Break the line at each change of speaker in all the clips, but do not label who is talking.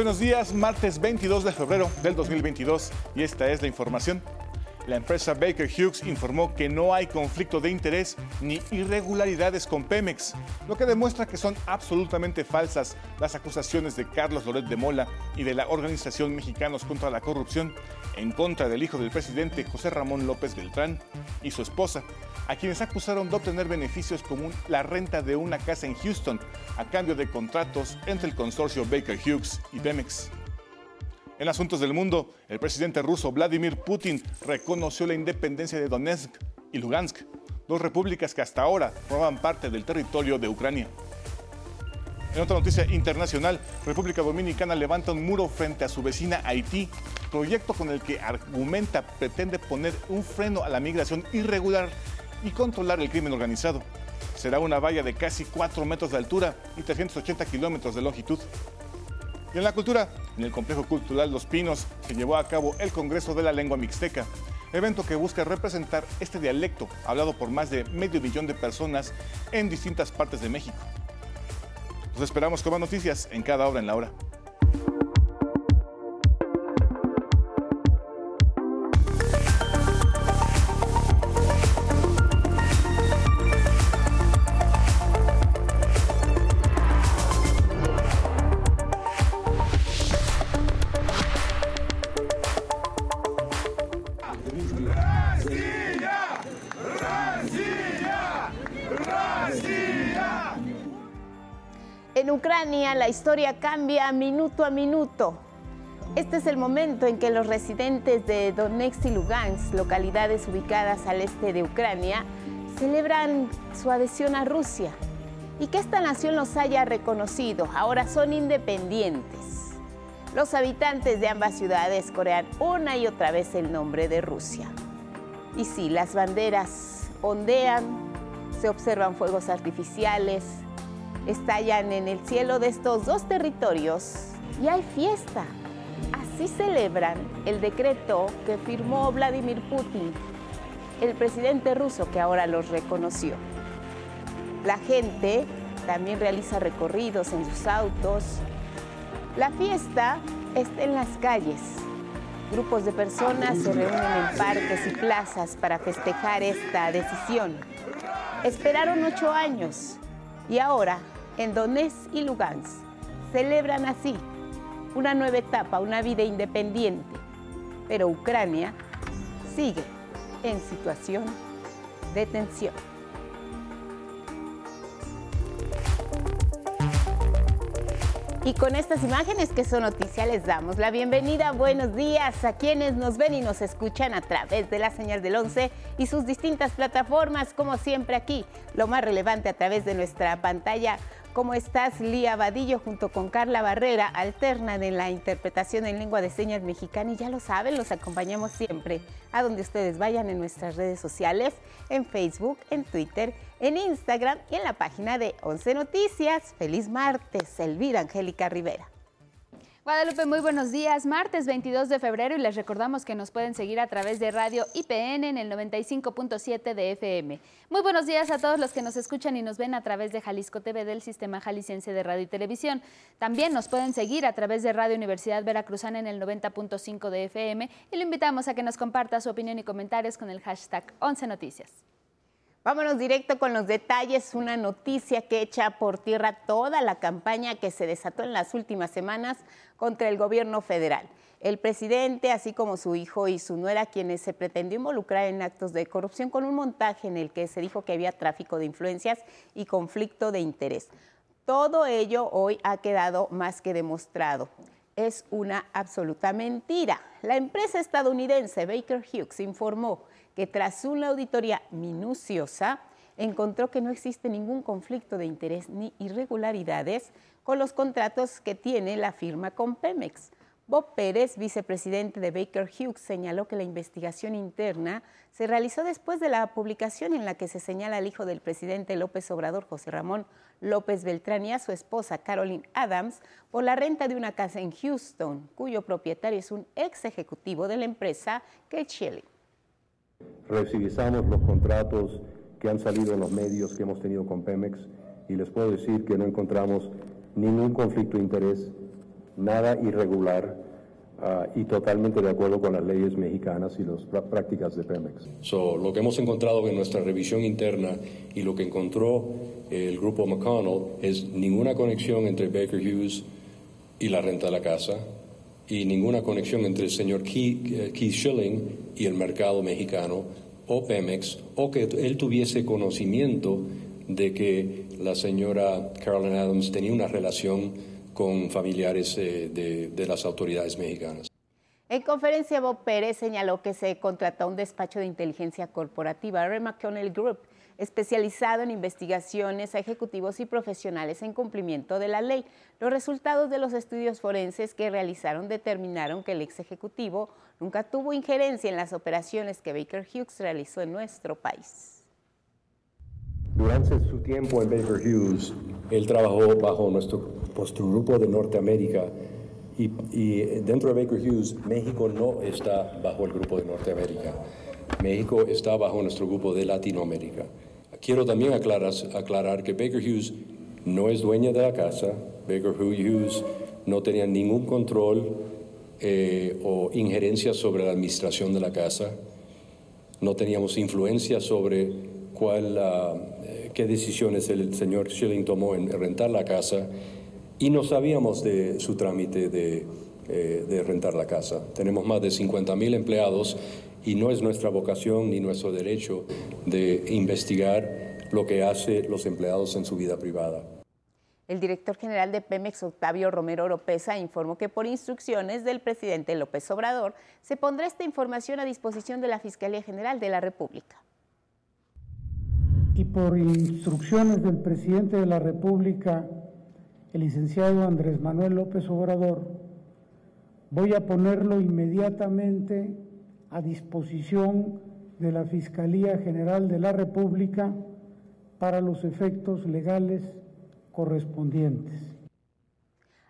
Buenos días, martes 22 de febrero del 2022 y esta es la información. La empresa Baker Hughes informó que no hay conflicto de interés ni irregularidades con Pemex, lo que demuestra que son absolutamente falsas las acusaciones de Carlos Loret de Mola y de la Organización Mexicanos contra la Corrupción en contra del hijo del presidente José Ramón López Beltrán y su esposa, a quienes acusaron de obtener beneficios como la renta de una casa en Houston a cambio de contratos entre el consorcio Baker Hughes y Pemex. En asuntos del mundo, el presidente ruso Vladimir Putin reconoció la independencia de Donetsk y Lugansk, dos repúblicas que hasta ahora forman parte del territorio de Ucrania. En otra noticia internacional, República Dominicana levanta un muro frente a su vecina Haití, proyecto con el que argumenta pretende poner un freno a la migración irregular y controlar el crimen organizado. Será una valla de casi 4 metros de altura y 380 kilómetros de longitud. Y en la cultura, en el Complejo Cultural Los Pinos se llevó a cabo el Congreso de la Lengua Mixteca, evento que busca representar este dialecto hablado por más de medio millón de personas en distintas partes de México. Los esperamos con más noticias en cada hora en la hora.
Historia cambia minuto a minuto. Este es el momento en que los residentes de Donetsk y Lugansk, localidades ubicadas al este de Ucrania, celebran su adhesión a Rusia y que esta nación los haya reconocido. Ahora son independientes. Los habitantes de ambas ciudades corean una y otra vez el nombre de Rusia. Y sí, las banderas ondean, se observan fuegos artificiales, estallan en el cielo de estos dos territorios y hay fiesta. Así celebran el decreto que firmó Vladimir Putin, el presidente ruso que ahora los reconoció. La gente también realiza recorridos en sus autos. La fiesta está en las calles. Grupos de personas se reúnen en parques y plazas para festejar esta decisión. Esperaron ocho años y ahora en Donetsk y Lugansk celebran así una nueva etapa, una vida independiente. Pero Ucrania sigue en situación de tensión. Y con estas imágenes que son noticias les damos la bienvenida, buenos días a quienes nos ven y nos escuchan a través de la señal del 11 y sus distintas plataformas, como siempre aquí, lo más relevante a través de nuestra pantalla. ¿Cómo estás, Lía Vadillo, junto con Carla Barrera, alternan en la interpretación en lengua de señas mexicana? Y ya lo saben, los acompañamos siempre a donde ustedes vayan en nuestras redes sociales, en Facebook, en Twitter, en Instagram y en la página de 11 Noticias. Feliz martes, Elvira Angélica Rivera.
Guadalupe, muy buenos días. Martes 22 de febrero y les recordamos que nos pueden seguir a través de Radio IPN en el 95.7 de FM. Muy buenos días a todos los que nos escuchan y nos ven a través de Jalisco TV del Sistema Jalisciense de Radio y Televisión. También nos pueden seguir a través de Radio Universidad Veracruzana en el 90.5 de FM y lo invitamos a que nos comparta su opinión y comentarios con el hashtag 11 Noticias.
Vámonos directo con los detalles, una noticia que echa por tierra toda la campaña que se desató en las últimas semanas contra el gobierno federal. El presidente, así como su hijo y su nuera, quienes se pretendió involucrar en actos de corrupción con un montaje en el que se dijo que había tráfico de influencias y conflicto de interés. Todo ello hoy ha quedado más que demostrado. Es una absoluta mentira. La empresa estadounidense Baker Hughes informó que tras una auditoría minuciosa encontró que no existe ningún conflicto de interés ni irregularidades con los contratos que tiene la firma con Pemex. Bob Pérez, vicepresidente de Baker Hughes, señaló que la investigación interna se realizó después de la publicación en la que se señala al hijo del presidente López Obrador, José Ramón López Beltrán, y a su esposa, Caroline Adams, por la renta de una casa en Houston, cuyo propietario es un ex ejecutivo de la empresa, Kate.
Revisamos los contratos que han salido en los medios que hemos tenido con Pemex y les puedo decir que no encontramos ningún conflicto de interés nada irregular ah, y totalmente de acuerdo con las leyes mexicanas y las prácticas de Pemex.
lo que hemos encontrado en nuestra revisión interna y lo que encontró el grupo McConnell es ninguna conexión entre Baker Hughes y la renta de la casa y ninguna conexión entre el señor Keith, Keith Schilling y el mercado mexicano o Pemex o que él tuviese conocimiento de que la señora Carolyn Adams tenía una relación con familiares eh, de, las autoridades mexicanas.
En conferencia, Bob Pérez señaló que se contrató un despacho de inteligencia corporativa, R. McConnell Group, especializado en investigaciones a ejecutivos y profesionales en cumplimiento de la ley. Los resultados de los estudios forenses que realizaron determinaron que el ex ejecutivo nunca tuvo injerencia en las operaciones que Baker Hughes realizó en nuestro país.
Durante su tiempo en Baker Hughes, él trabajó bajo nuestro, grupo de Norteamérica y, dentro de Baker Hughes, México no está bajo el grupo de Norteamérica. México está bajo nuestro grupo de Latinoamérica. Quiero también aclarar, que Baker Hughes no es dueña de la casa. Baker Hughes no tenía ningún control eh, o injerencia sobre la administración de la casa. No teníamos influencia sobre cuál, eh, qué decisiones el señor Schilling tomó en rentar la casa y no sabíamos de su trámite de, eh, de rentar la casa. Tenemos más de 50 mil empleados y no es nuestra vocación ni nuestro derecho de investigar lo que hacen los empleados en su vida privada.
El director general de Pemex, Octavio Romero Oropesa, informó que por instrucciones del presidente López Obrador se pondrá esta información a disposición de la Fiscalía General de la República
y por instrucciones del presidente de la República, el licenciado Andrés Manuel López Obrador, voy a ponerlo inmediatamente a disposición de la Fiscalía General de la República para los efectos legales correspondientes.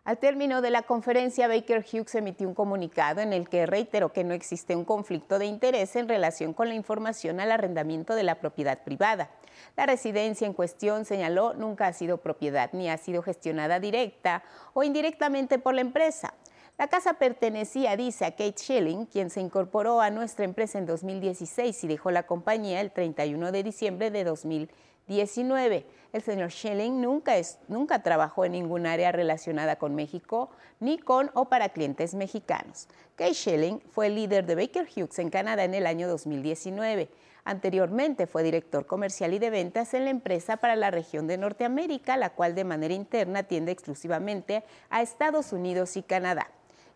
Al término de la conferencia, Baker Hughes emitió un comunicado en el que reiteró que no existe un conflicto de interés en relación con la información al arrendamiento de la propiedad privada. La residencia en cuestión, señaló, nunca ha sido propiedad ni ha sido gestionada directa o indirectamente por la empresa. La casa pertenecía, dice, a Kate Schilling, quien se incorporó a nuestra empresa en 2016 y dejó la compañía el 31 de diciembre de 2019. El señor Schilling nunca, trabajó en ningún área relacionada con México ni con o para clientes mexicanos. Kate Schilling fue líder de Baker Hughes en Canadá en el año 2019. Anteriormente fue director comercial y de ventas en la empresa para la región de Norteamérica, la cual de manera interna atiende exclusivamente a Estados Unidos y Canadá.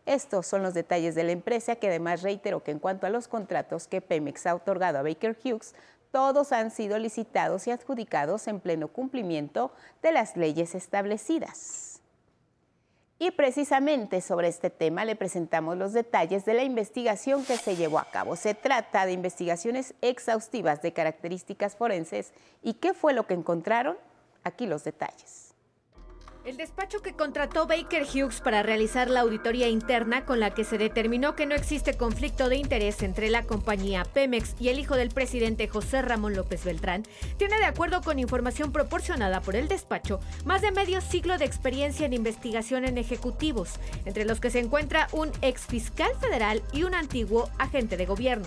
Estos son los detalles de la empresa que además reiteró que en cuanto a los contratos que Pemex ha otorgado a Baker Hughes, todos han sido licitados y adjudicados en pleno cumplimiento de las leyes establecidas. Y precisamente sobre este tema le presentamos los detalles de la investigación que se llevó a cabo. Se trata de investigaciones exhaustivas de características forenses. ¿Y qué fue lo que encontraron? Aquí los detalles.
El despacho que contrató Baker Hughes para realizar la auditoría interna con la que se determinó que no existe conflicto de interés entre la compañía Pemex y el hijo del presidente José Ramón López Beltrán, tiene de acuerdo con información proporcionada por el despacho más de medio siglo de experiencia en investigación en ejecutivos, entre los que se encuentra un ex fiscal federal y un antiguo agente de gobierno.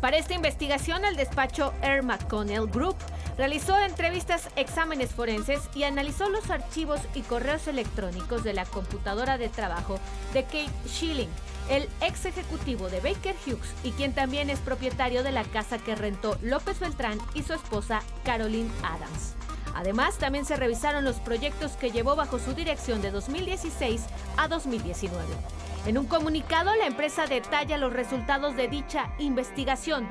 Para esta investigación, el despacho Air McConnell Group realizó entrevistas, exámenes forenses y analizó los archivos y correos electrónicos de la computadora de trabajo de Kate Schilling, el ex ejecutivo de Baker Hughes y quien también es propietario de la casa que rentó López Beltrán y su esposa Caroline Adams. Además, también se revisaron los proyectos que llevó bajo su dirección de 2016 a 2019. En un comunicado, la empresa detalla los resultados de dicha investigación.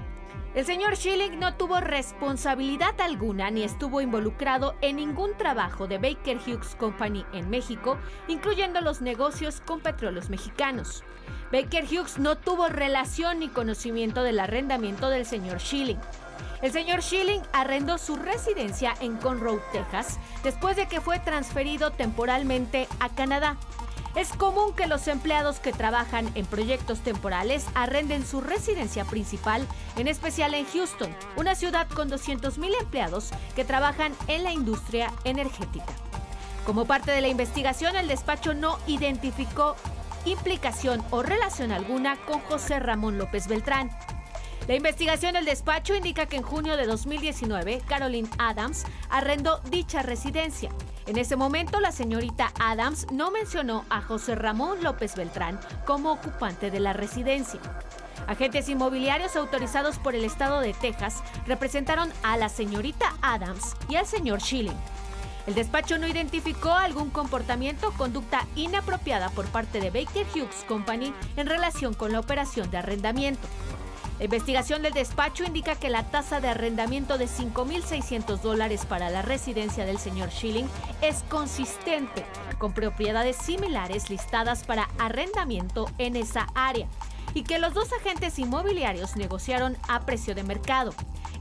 El señor Schilling no tuvo responsabilidad alguna ni estuvo involucrado en ningún trabajo de Baker Hughes Company en México, incluyendo los negocios con petróleos mexicanos. Baker Hughes no tuvo relación ni conocimiento del arrendamiento del señor Schilling. El señor Schilling arrendó su residencia en Conroe, Texas, después de que fue transferido temporalmente a Canadá. Es común que los empleados que trabajan en proyectos temporales arrenden su residencia principal, en especial en Houston, una ciudad con 200.000 empleados que trabajan en la industria energética. Como parte de la investigación, el despacho no identificó implicación o relación alguna con José Ramón López Beltrán. La investigación del despacho indica que en junio de 2019, Caroline Adams arrendó dicha residencia. En ese momento, la señorita Adams no mencionó a José Ramón López Beltrán como ocupante de la residencia. Agentes inmobiliarios autorizados por el estado de Texas representaron a la señorita Adams y al señor Schilling. El despacho no identificó algún comportamiento o conducta inapropiada por parte de Baker Hughes Company en relación con la operación de arrendamiento. La investigación del despacho indica que la tasa de arrendamiento de 5.600 dólares para la residencia del señor Schilling es consistente con propiedades similares listadas para arrendamiento en esa área y que los dos agentes inmobiliarios negociaron a precio de mercado.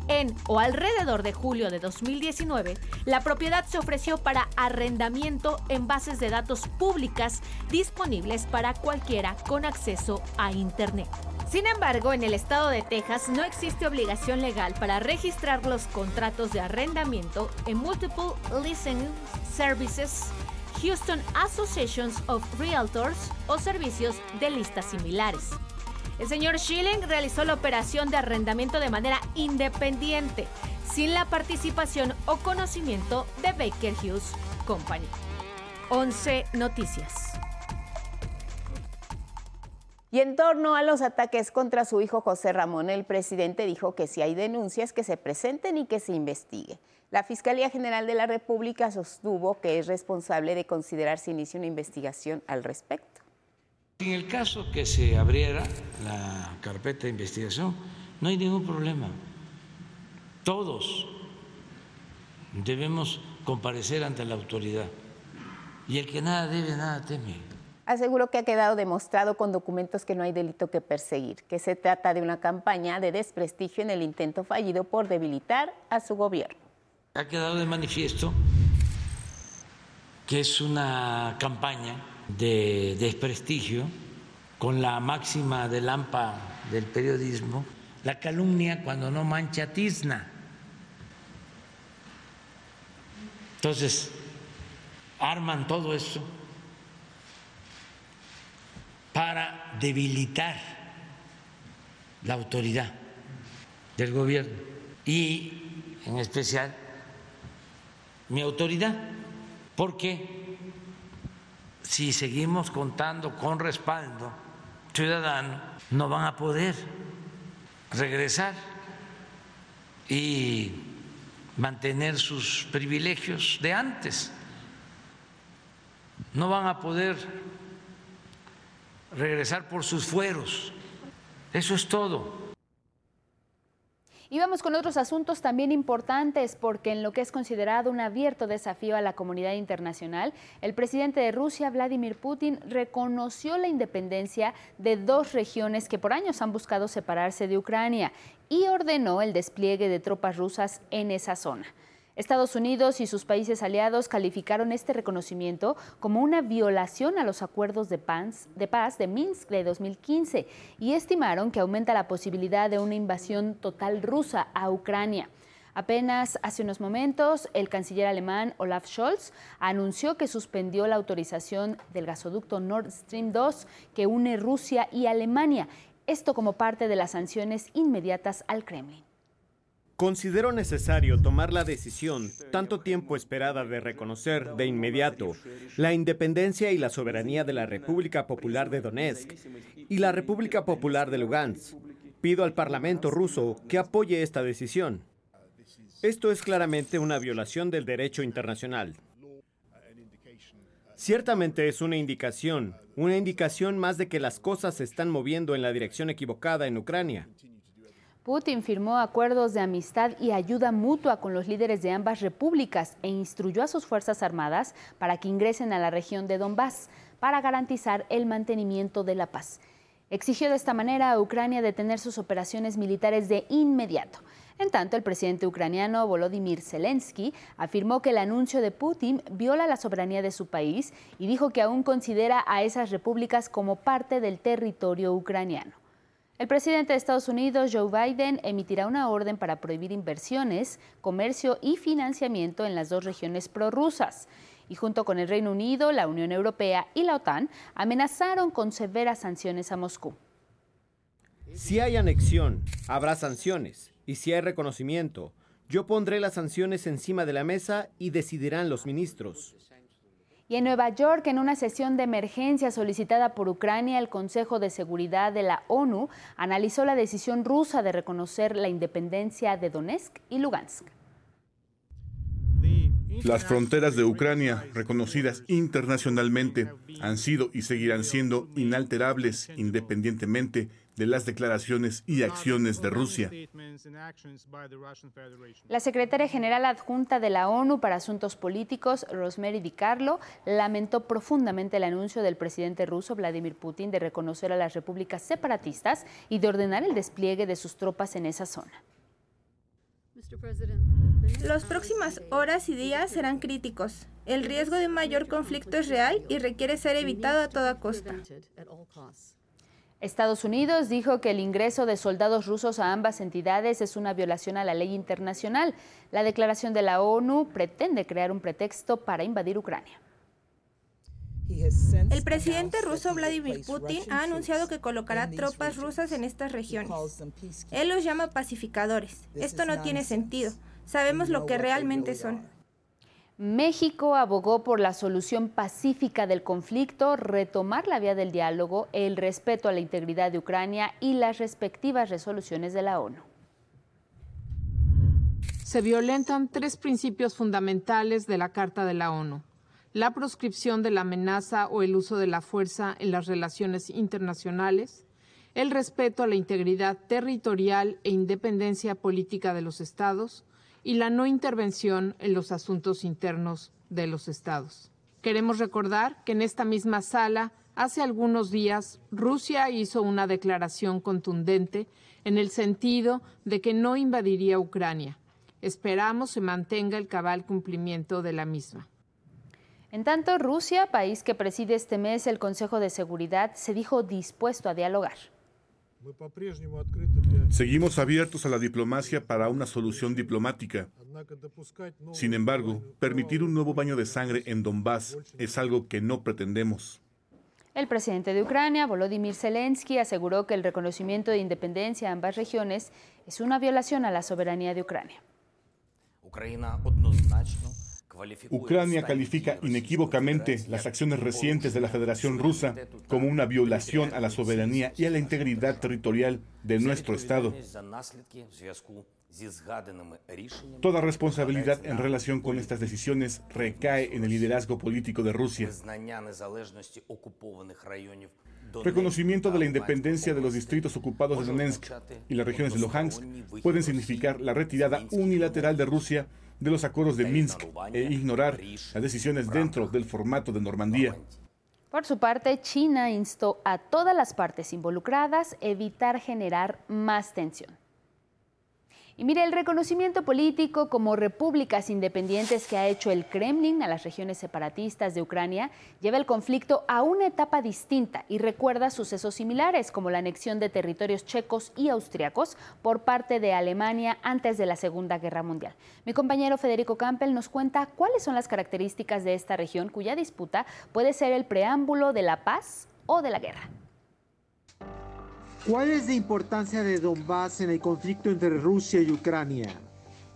En o alrededor de julio de 2019, la propiedad se ofreció para arrendamiento en bases de datos públicas disponibles para cualquiera con acceso a Internet. Sin embargo, en el estado de Texas no existe obligación legal para registrar los contratos de arrendamiento en Multiple Listening Services, Houston Associations of Realtors o servicios de listas similares. El señor Schilling realizó la operación de arrendamiento de manera independiente, sin la participación o conocimiento de Baker Hughes Company. 11 Noticias.
Y en torno a los ataques contra su hijo José Ramón, el presidente dijo que si hay denuncias que se presenten y que se investigue. La Fiscalía General de la República sostuvo que es responsable de considerar si inicia una investigación al respecto.
En el caso que se abriera la carpeta de investigación, no hay ningún problema. Todos debemos comparecer ante la autoridad. Y el que nada debe, nada teme
aseguró que ha quedado demostrado con documentos que no hay delito que perseguir, que se trata de una campaña de desprestigio en el intento fallido por debilitar a su gobierno.
Ha quedado de manifiesto que es una campaña de desprestigio con la máxima de lampa del periodismo, la calumnia cuando no mancha tizna. Entonces, arman todo eso para debilitar la autoridad del gobierno y en especial mi autoridad, porque si seguimos contando con respaldo ciudadano, no van a poder regresar y mantener sus privilegios de antes. No van a poder regresar por sus fueros. Eso es todo.
Y vamos con otros asuntos también importantes porque en lo que es considerado un abierto desafío a la comunidad internacional, el presidente de Rusia, Vladimir Putin, reconoció la independencia de dos regiones que por años han buscado separarse de Ucrania y ordenó el despliegue de tropas rusas en esa zona. Estados Unidos y sus países aliados calificaron este reconocimiento como una violación a los acuerdos de paz, de Minsk de 2015 y estimaron que aumenta la posibilidad de una invasión total rusa a Ucrania. Apenas hace unos momentos, el canciller alemán Olaf Scholz anunció que suspendió la autorización del gasoducto Nord Stream 2 que une Rusia y Alemania, esto como parte de las sanciones inmediatas al Kremlin.
Considero necesario tomar la decisión, tanto tiempo esperada, de reconocer de inmediato la independencia y la soberanía de la República Popular de Donetsk y la República Popular de Lugansk. Pido al Parlamento ruso que apoye esta decisión. Esto es claramente una violación del derecho internacional. Ciertamente es una indicación, una indicación más de que las cosas se están moviendo en la dirección equivocada en Ucrania.
Putin firmó acuerdos de amistad y ayuda mutua con los líderes de ambas repúblicas e instruyó a sus Fuerzas Armadas para que ingresen a la región de Donbass para garantizar el mantenimiento de la paz. Exigió de esta manera a Ucrania detener sus operaciones militares de inmediato. En tanto, el presidente ucraniano Volodymyr Zelensky afirmó que el anuncio de Putin viola la soberanía de su país y dijo que aún considera a esas repúblicas como parte del territorio ucraniano. El presidente de Estados Unidos, Joe Biden, emitirá una orden para prohibir inversiones, comercio y financiamiento en las dos regiones prorrusas. y junto con el Reino Unido, la Unión Europea y la OTAN amenazaron con severas sanciones a Moscú.
Si hay anexión, habrá sanciones, y si hay reconocimiento, yo pondré las sanciones encima de la mesa y decidirán los ministros.
Y en Nueva York, en una sesión de emergencia solicitada por Ucrania, el Consejo de Seguridad de la ONU analizó la decisión rusa de reconocer la independencia de Donetsk y Lugansk.
Las fronteras de Ucrania, reconocidas internacionalmente, han sido y seguirán siendo inalterables independientemente de las declaraciones y acciones de Rusia.
La secretaria general adjunta de la ONU para Asuntos Políticos, Rosemary DiCarlo, lamentó profundamente el anuncio del presidente ruso Vladimir Putin de reconocer a las repúblicas separatistas y de ordenar el despliegue de sus tropas en esa zona.
Las próximas horas y días serán críticos. El riesgo de mayor conflicto es real y requiere ser evitado a toda costa.
Estados Unidos dijo que el ingreso de soldados rusos a ambas entidades es una violación a la ley internacional. La declaración de la ONU pretende crear un pretexto para invadir Ucrania.
El presidente ruso Vladimir Putin ha anunciado que colocará tropas rusas en estas regiones. Él los llama pacificadores. Esto no tiene sentido. Sabemos lo que realmente son.
México abogó por la solución pacífica del conflicto, retomar la vía del diálogo, el respeto a la integridad de Ucrania y las respectivas resoluciones de la ONU.
Se violentan tres principios fundamentales de la Carta de la ONU. La proscripción de la amenaza o el uso de la fuerza en las relaciones internacionales, el respeto a la integridad territorial e independencia política de los estados, y la no intervención en los asuntos internos de los estados. Queremos recordar que en esta misma sala, hace algunos días, Rusia hizo una declaración contundente en el sentido de que no invadiría Ucrania. Esperamos se mantenga el cabal cumplimiento de la misma.
En tanto, Rusia, país que preside este mes el Consejo de Seguridad, se dijo dispuesto a dialogar.
Seguimos abiertos a la diplomacia para una solución diplomática. Sin embargo, permitir un nuevo baño de sangre en Donbass es algo que no pretendemos.
El presidente de Ucrania, Volodymyr Zelensky, aseguró que el reconocimiento de independencia a ambas regiones es una violación a la soberanía de Ucrania.
Ucrania califica inequívocamente las acciones recientes de la Federación Rusa como una violación a la soberanía y a la integridad territorial de nuestro Estado. Toda responsabilidad en relación con estas decisiones recae en el liderazgo político de Rusia. Reconocimiento de la independencia de los distritos ocupados de Donetsk y las regiones de Luhansk pueden significar la retirada unilateral de Rusia de los acuerdos de Minsk e ignorar las decisiones dentro del formato de Normandía.
Por su parte, China instó a todas las partes involucradas evitar generar más tensión. Y mire, el reconocimiento político como repúblicas independientes que ha hecho el Kremlin a las regiones separatistas de Ucrania lleva el conflicto a una etapa distinta y recuerda sucesos similares como la anexión de territorios checos y austriacos por parte de Alemania antes de la Segunda Guerra Mundial. Mi compañero Federico Campbell nos cuenta cuáles son las características de esta región cuya disputa puede ser el preámbulo de la paz o de la guerra.
¿Cuál es la importancia de Donbass en el conflicto entre Rusia y Ucrania?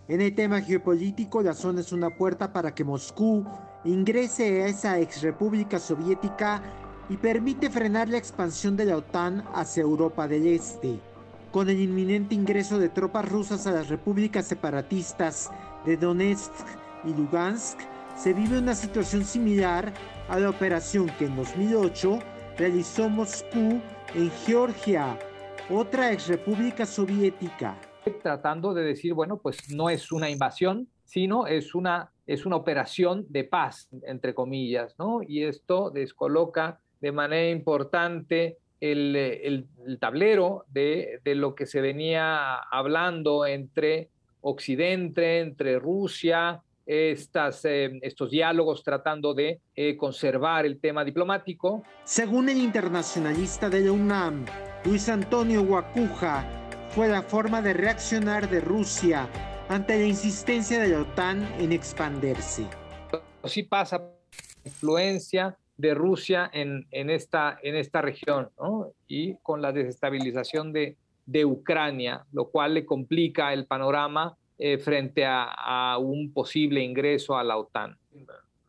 En el tema geopolítico, la zona es una puerta para que Moscú ingrese a esa exrepública soviética y permite frenar la expansión de la OTAN hacia Europa del Este. Con el inminente ingreso de tropas rusas a las repúblicas separatistas de Donetsk y Lugansk, se vive una situación similar a la operación que en 2008 realizó Moscú en Georgia, otra exrepública soviética.
Tratando de decir, bueno, pues no es una invasión, sino es una, es una operación de paz, entre comillas, ¿no? Y esto descoloca de manera importante el, el, tablero de, de, lo que se venía hablando entre Occidente, entre Rusia, estas, eh, estos diálogos tratando de eh, conservar el tema diplomático.
Según el internacionalista de la UNAM, Luis Antonio Guacuja, fue la forma de reaccionar de Rusia ante la insistencia de la OTAN en expandirse.
Sí pasa influencia de Rusia en, esta, en esta región y con la desestabilización de, de, Ucrania, lo cual le complica el panorama eh, frente a, un posible ingreso a la OTAN.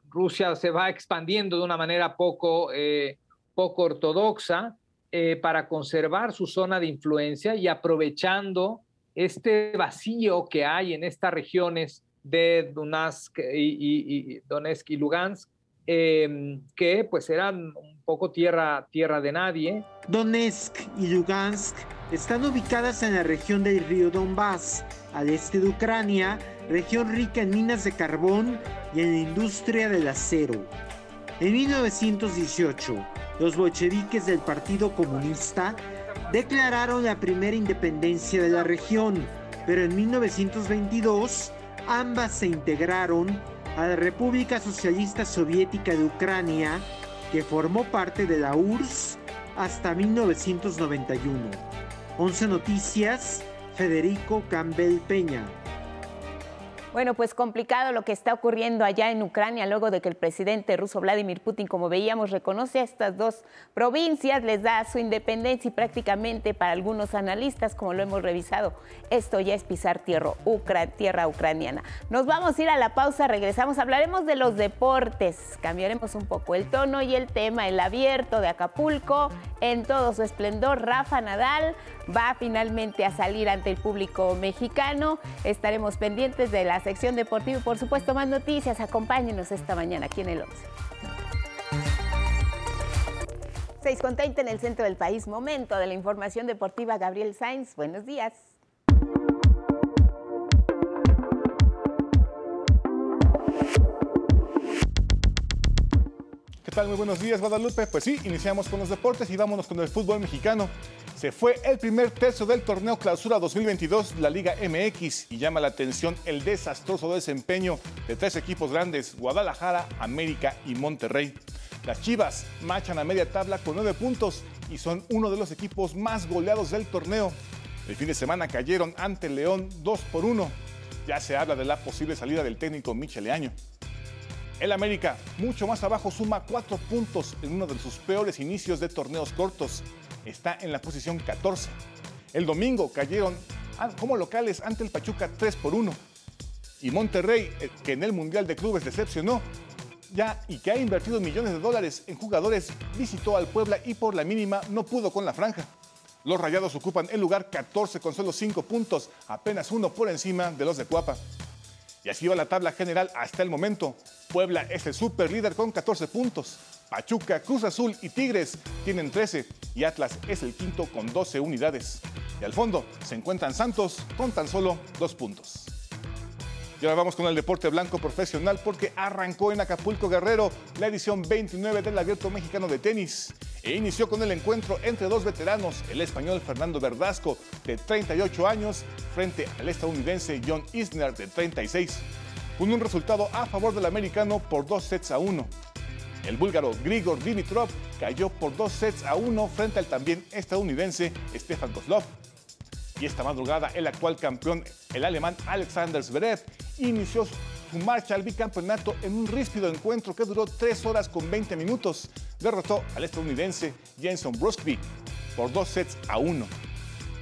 Rusia se va expandiendo de una manera poco, eh, poco ortodoxa eh, para conservar su zona de influencia y aprovechando este vacío que hay en estas regiones de Donetsk y, Donetsk y Lugansk, em, que pues eran un poco tierra, tierra de nadie.
Donetsk y Lugansk están ubicadas en la región del río Donbass, al este de Ucrania, región rica en minas de carbón y en la industria del acero. En 1918, los bolcheviques del Partido Comunista declararon la primera independencia de la región, pero en 1922 ambas se integraron a la República Socialista Soviética de Ucrania, que formó parte de la URSS hasta 1991. 11 Noticias, Federico Campbell Peña.
Bueno, pues complicado lo que está ocurriendo allá en Ucrania luego de que el presidente ruso Vladimir Putin, como veíamos, reconoce a estas dos provincias, les da su independencia y prácticamente para algunos analistas, como lo hemos revisado, esto ya es pisar tierra, tierra ucraniana. Nos vamos a ir a la pausa, regresamos, hablaremos de los deportes, cambiaremos un poco el tono y el tema, el abierto de Acapulco en todo su esplendor. Rafa Nadal va finalmente a salir ante el público mexicano. Estaremos pendientes de la sección deportiva y por supuesto más noticias. Acompáñenos esta mañana aquí en el 11. 6 con en el centro del país. Momento de la información deportiva. Gabriel Sainz, buenos días.
¿Qué tal? Muy buenos días, Guadalupe. Pues sí, iniciamos con los deportes y vámonos con el fútbol mexicano. Se fue el primer tercio del torneo Clausura 2022, la Liga MX, y llama la atención el desastroso desempeño de tres equipos grandes, Guadalajara, América y Monterrey. Las Chivas marchan a media tabla con nueve puntos y son uno de los equipos más goleados del torneo. El fin de semana cayeron ante León 2 por 1. Ya se habla de la posible salida del técnico Micheleaño. El América, mucho más abajo, suma cuatro puntos en uno de sus peores inicios de torneos cortos. Está en la posición 14. El domingo cayeron como locales ante el Pachuca 3 por 1. Y Monterrey, eh, que en el Mundial de Clubes decepcionó, ya y que ha invertido millones de dólares en jugadores, visitó al Puebla y por la mínima no pudo con la franja. Los Rayados ocupan el lugar 14 con solo 5 puntos, apenas uno por encima de los de Cuapa. Y así va la tabla general hasta el momento. Puebla es el super líder con 14 puntos. Pachuca, Cruz Azul y Tigres tienen 13 y Atlas es el quinto con 12 unidades. Y al fondo se encuentran Santos con tan solo 2 puntos. Y ahora vamos con el deporte blanco profesional porque arrancó en Acapulco Guerrero la edición 29 del Abierto Mexicano de Tenis e inició con el encuentro entre dos veteranos, el español Fernando Verdasco, de 38 años, frente al estadounidense John Isner, de 36, con un resultado a favor del americano por dos sets a uno. El búlgaro Grigor Dimitrov cayó por dos sets a uno frente al también estadounidense Stefan Kozlov. Y esta madrugada el actual campeón, el alemán Alexander Zverev, inició su marcha al bicampeonato en un ríspido encuentro que duró 3 horas con 20 minutos. Derrotó al estadounidense Jenson Brusby por dos sets a uno.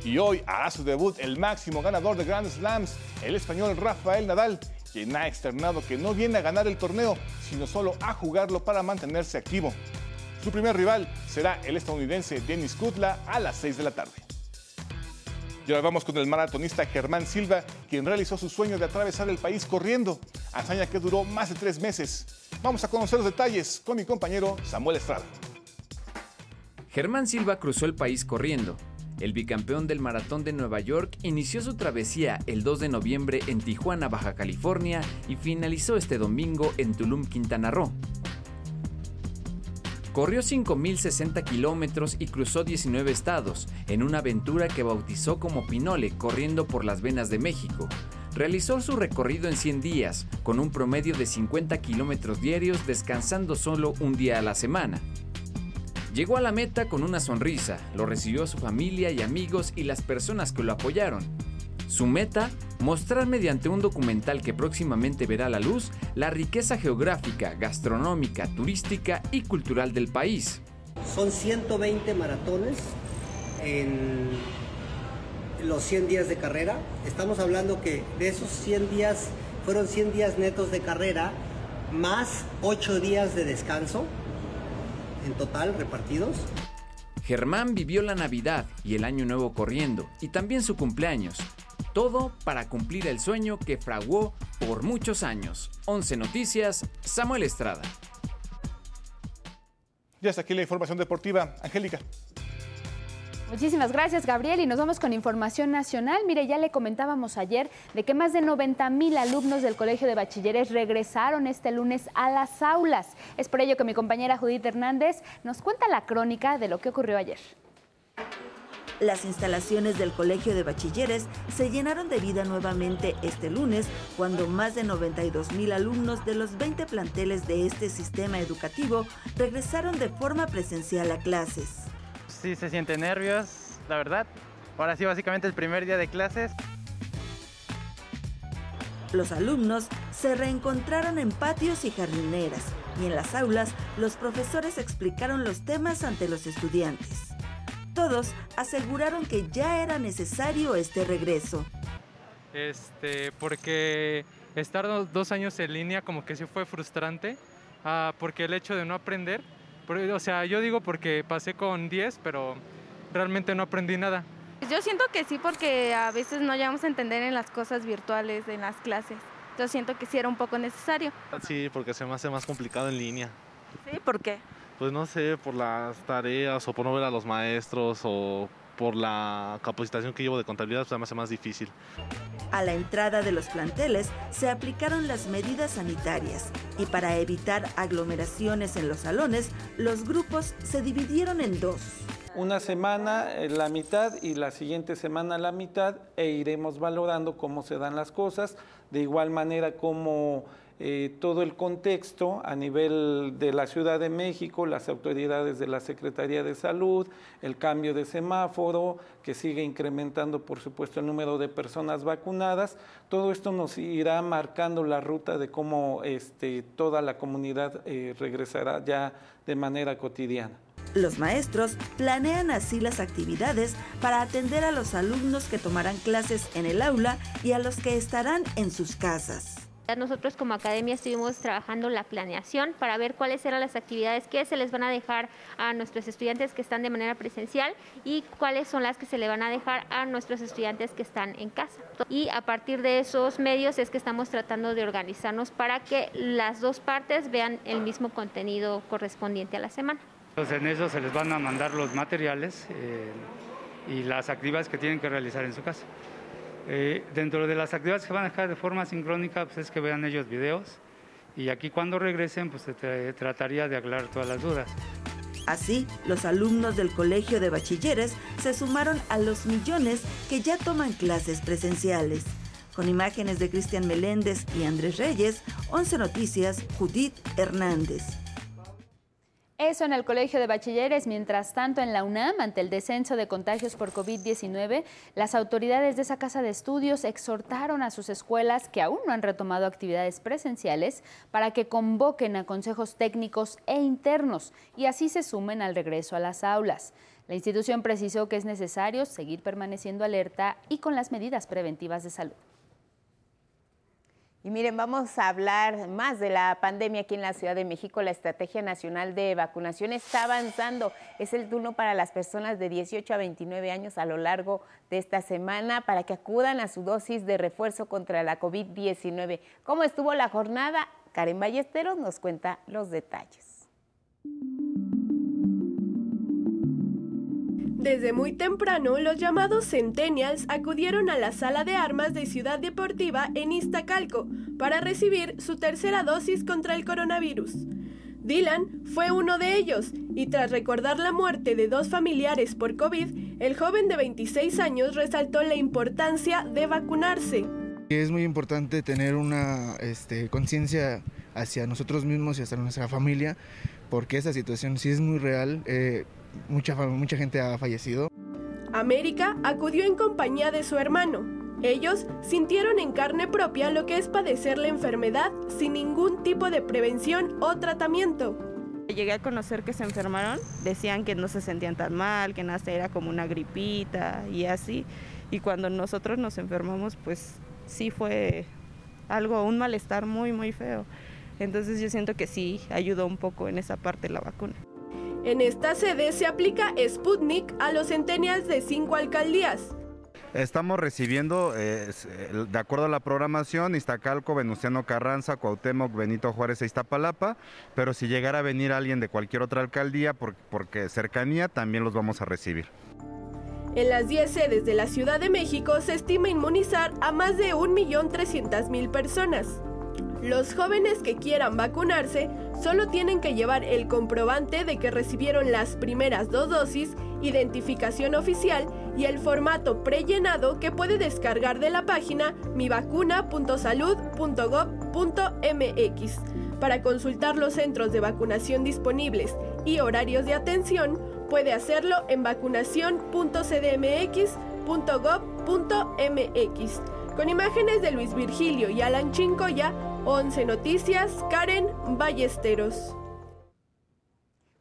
Y hoy hará su debut el máximo ganador de Grand Slams, el español Rafael Nadal, quien ha externado que no viene a ganar el torneo, sino solo a jugarlo para mantenerse activo. Su primer rival será el estadounidense Denis Kutla a las 6 de la tarde. Y ahora vamos con el maratonista Germán Silva, quien realizó su sueño de atravesar el país corriendo, hazaña que duró más de tres meses. Vamos a conocer los detalles con mi compañero Samuel Estrada.
Germán Silva cruzó el país corriendo. El bicampeón del Maratón de Nueva York inició su travesía el 2 de noviembre en Tijuana, Baja California y finalizó este domingo en Tulum, Quintana Roo. Corrió 5.060 kilómetros y cruzó 19 estados, en una aventura que bautizó como Pinole, corriendo por las venas de México. Realizó su recorrido en 100 días, con un promedio de 50 kilómetros diarios, descansando solo un día a la semana. Llegó a la meta con una sonrisa, lo recibió su familia y amigos y las personas que lo apoyaron. Su meta, mostrar mediante un documental que próximamente verá la luz la riqueza geográfica, gastronómica, turística y cultural del país.
Son 120 maratones en los 100 días de carrera. Estamos hablando que de esos 100 días fueron 100 días netos de carrera más 8 días de descanso en total repartidos.
Germán vivió la Navidad y el Año Nuevo corriendo y también su cumpleaños. Todo para cumplir el sueño que fraguó por muchos años. 11 Noticias, Samuel Estrada.
Ya hasta aquí la información deportiva. Angélica.
Muchísimas gracias, Gabriel. Y nos vamos con información nacional. Mire, ya le comentábamos ayer de que más de 90 mil alumnos del Colegio de Bachilleres regresaron este lunes a las aulas. Es por ello que mi compañera Judith Hernández nos cuenta la crónica de lo que ocurrió ayer.
Las instalaciones del Colegio de Bachilleres se llenaron de vida nuevamente este lunes, cuando más de 92 mil alumnos de los 20 planteles de este sistema educativo regresaron de forma presencial a clases
sí se siente nervios, la verdad. Ahora sí, básicamente el primer día de clases.
Los alumnos se reencontraron en patios y jardineras y en las aulas los profesores explicaron los temas ante los estudiantes. Todos aseguraron que ya era necesario este regreso.
Este, porque estar dos años en línea como que sí fue frustrante, ah, porque el hecho de no aprender o sea, yo digo porque pasé con 10, pero realmente no aprendí nada.
Yo siento que sí porque a veces no llegamos a entender en las cosas virtuales, en las clases. Yo siento que sí era un poco necesario.
Sí, porque se me hace más complicado en línea.
¿Sí? ¿Por qué?
Pues no sé, por las tareas o por no ver a los maestros o por la capacitación que llevo de contabilidad, pues me hace más difícil.
A la entrada de los planteles se aplicaron las medidas sanitarias y para evitar aglomeraciones en los salones, los grupos se dividieron en dos.
Una semana eh, la mitad y la siguiente semana la mitad e iremos valorando cómo se dan las cosas, de igual manera como eh, todo el contexto a nivel de la Ciudad de México, las autoridades de la Secretaría de Salud, el cambio de semáforo, que sigue incrementando, por supuesto, el número de personas vacunadas. Todo esto nos irá marcando la ruta de cómo este, toda la comunidad eh, regresará ya de manera cotidiana.
Los maestros planean así las actividades para atender a los alumnos que tomarán clases en el aula y a los que estarán en sus casas.
Nosotros como academia estuvimos trabajando la planeación para ver cuáles eran las actividades que se les van a dejar a nuestros estudiantes que están de manera presencial y cuáles son las que se le van a dejar a nuestros estudiantes que están en casa. Y a partir de esos medios es que estamos tratando de organizarnos para que las dos partes vean el mismo contenido correspondiente a la semana.
Entonces en eso se les van a mandar los materiales eh, y las actividades que tienen que realizar en su casa. Eh, dentro de las actividades que van a dejar de forma sincrónica, pues es que vean ellos videos y aquí cuando regresen, pues se trataría de aclarar todas las dudas.
Así, los alumnos del Colegio de Bachilleres se sumaron a los millones que ya toman clases presenciales. Con imágenes de Cristian Meléndez y Andrés Reyes, 11 Noticias, Judith Hernández.
Eso en el Colegio de Bachilleres. Mientras tanto, en la UNAM, ante el descenso de contagios por COVID-19, las autoridades de esa casa de estudios exhortaron a sus escuelas que aún no han retomado actividades presenciales para que convoquen a consejos técnicos e internos y así se sumen al regreso a las aulas. La institución precisó que es necesario seguir permaneciendo alerta y con las medidas preventivas de salud. Y miren, vamos a hablar más de la pandemia aquí en la Ciudad de México. La Estrategia Nacional de Vacunación está avanzando. Es el turno para las personas de 18 a 29 años a lo largo de esta semana para que acudan a su dosis de refuerzo contra la COVID-19. ¿Cómo estuvo la jornada? Karen Ballesteros nos cuenta los detalles.
Desde muy temprano, los llamados Centennials acudieron a la sala de armas de Ciudad Deportiva en Iztacalco para recibir su tercera dosis contra el coronavirus. Dylan fue uno de ellos y tras recordar la muerte de dos familiares por COVID, el joven de 26 años resaltó la importancia de vacunarse.
Es muy importante tener una este, conciencia hacia nosotros mismos y hacia nuestra familia, porque esa situación sí es muy real. Eh, mucha, mucha gente ha fallecido.
América acudió en compañía de su hermano. Ellos sintieron en carne propia lo que es padecer la enfermedad sin ningún tipo de prevención o tratamiento.
Llegué a conocer que se enfermaron, decían que no se sentían tan mal, que nada era como una gripita y así. Y cuando nosotros nos enfermamos, pues sí fue algo, un malestar muy, muy feo. Entonces yo siento que sí ayudó un poco en esa parte la vacuna.
En esta sede se aplica Sputnik a los centennials de cinco alcaldías.
Estamos recibiendo, eh, eh, de acuerdo a la programación, Iztacalco, Venustiano Carranza, Cuauhtémoc, Benito Juárez e Iztapalapa, pero si llegara a venir alguien de cualquier otra alcaldía, porque cercanía, también los vamos a recibir.
En las 10 sedes de la Ciudad de México se estima inmunizar a más de 1.300.000 personas. Los jóvenes que quieran vacunarse solo tienen que llevar el comprobante de que recibieron las primeras dos dosis, identificación oficial y el formato prellenado que puede descargar de la página mivacuna.salud.gov.mx. Para consultar los centros de vacunación disponibles y horarios de atención, puede hacerlo en vacunación.cdmx.gov.mx. Con imágenes de Luis Virgilio y Alan Chincoya, 11 Noticias, Karen Ballesteros.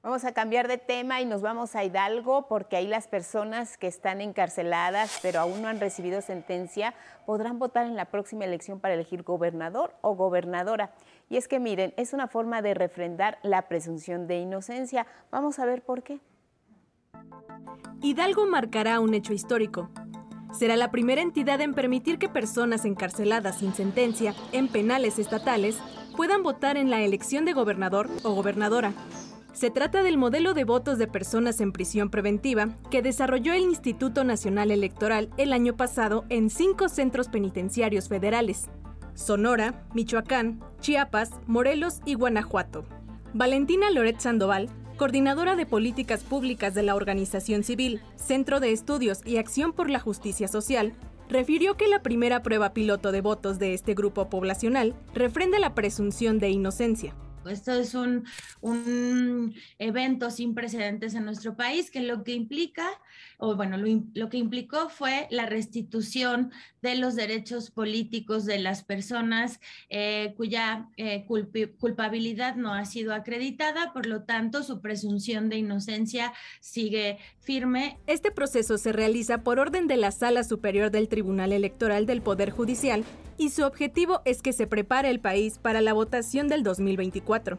Vamos a cambiar de tema y nos vamos a Hidalgo porque ahí las personas que están encarceladas pero aún no han recibido sentencia podrán votar en la próxima elección para elegir gobernador o gobernadora. Y es que miren, es una forma de refrendar la presunción de inocencia. Vamos a ver por qué.
Hidalgo marcará un hecho histórico. Será la primera entidad en permitir que personas encarceladas sin sentencia en penales estatales puedan votar en la elección de gobernador o gobernadora. Se trata del modelo de votos de personas en prisión preventiva que desarrolló el Instituto Nacional Electoral el año pasado en cinco centros penitenciarios federales. Sonora, Michoacán, Chiapas, Morelos y Guanajuato. Valentina Loret Sandoval, coordinadora de políticas públicas de la organización civil, Centro de Estudios y Acción por la Justicia Social, refirió que la primera prueba piloto de votos de este grupo poblacional refrenda la presunción de inocencia.
Esto es un, un, evento sin precedentes en nuestro país que lo que implica, o bueno, lo, que implicó fue la restitución de los derechos políticos de las personas eh, cuya eh, culpabilidad no ha sido acreditada, por lo tanto su presunción de inocencia sigue firme.
Este proceso se realiza por orden de la Sala Superior del Tribunal Electoral del Poder Judicial y su objetivo es que se prepare el país para la votación del 2024,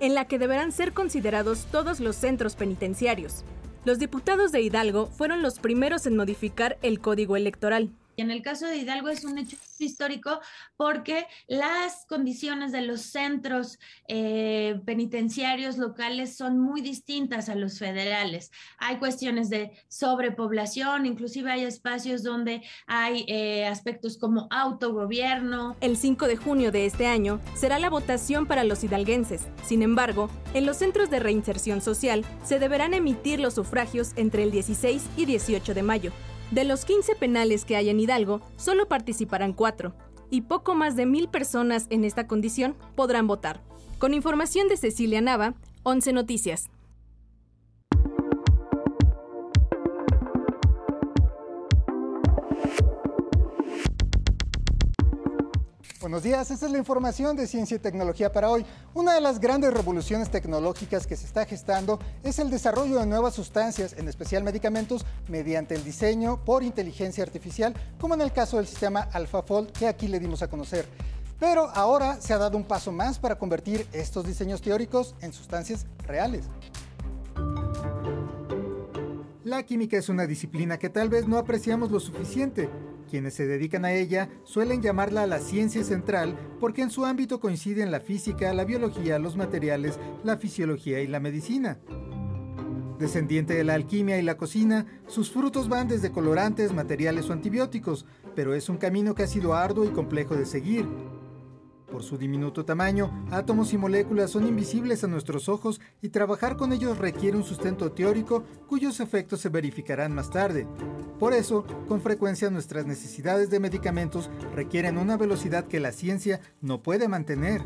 en la que deberán ser considerados todos los centros penitenciarios. Los diputados de Hidalgo fueron los primeros en modificar el código electoral,
y en el caso de Hidalgo es un hecho histórico porque las condiciones de los centros eh, penitenciarios locales son muy distintas a los federales. Hay cuestiones de sobrepoblación, inclusive hay espacios donde hay eh, aspectos como autogobierno.
El 5 de junio de este año será la votación para los hidalguenses. Sin embargo, en los centros de reinserción social se deberán emitir los sufragios entre el 16 y 18 de mayo. De los 15 penales que hay en Hidalgo, solo participarán cuatro, y poco más de mil personas en esta condición podrán votar. Con información de Cecilia Nava, 11 Noticias.
Buenos días, esta es la información de ciencia y tecnología para hoy. Una de las grandes revoluciones tecnológicas que se está gestando es el desarrollo de nuevas sustancias, en especial medicamentos, mediante el diseño por inteligencia artificial, como en el caso del sistema AlphaFold que aquí le dimos a conocer. Pero ahora se ha dado un paso más para convertir estos diseños teóricos en sustancias reales. La química es una disciplina que tal vez no apreciamos lo suficiente, quienes se dedican a ella suelen llamarla la ciencia central porque en su ámbito coinciden la física, la biología, los materiales, la fisiología y la medicina. Descendiente de la alquimia y la cocina, sus frutos van desde colorantes, materiales o antibióticos, pero es un camino que ha sido arduo y complejo de seguir. Por su diminuto tamaño, átomos y moléculas son invisibles a nuestros ojos y trabajar con ellos requiere un sustento teórico cuyos efectos se verificarán más tarde. Por eso, con frecuencia nuestras necesidades de medicamentos requieren una velocidad que la ciencia no puede mantener.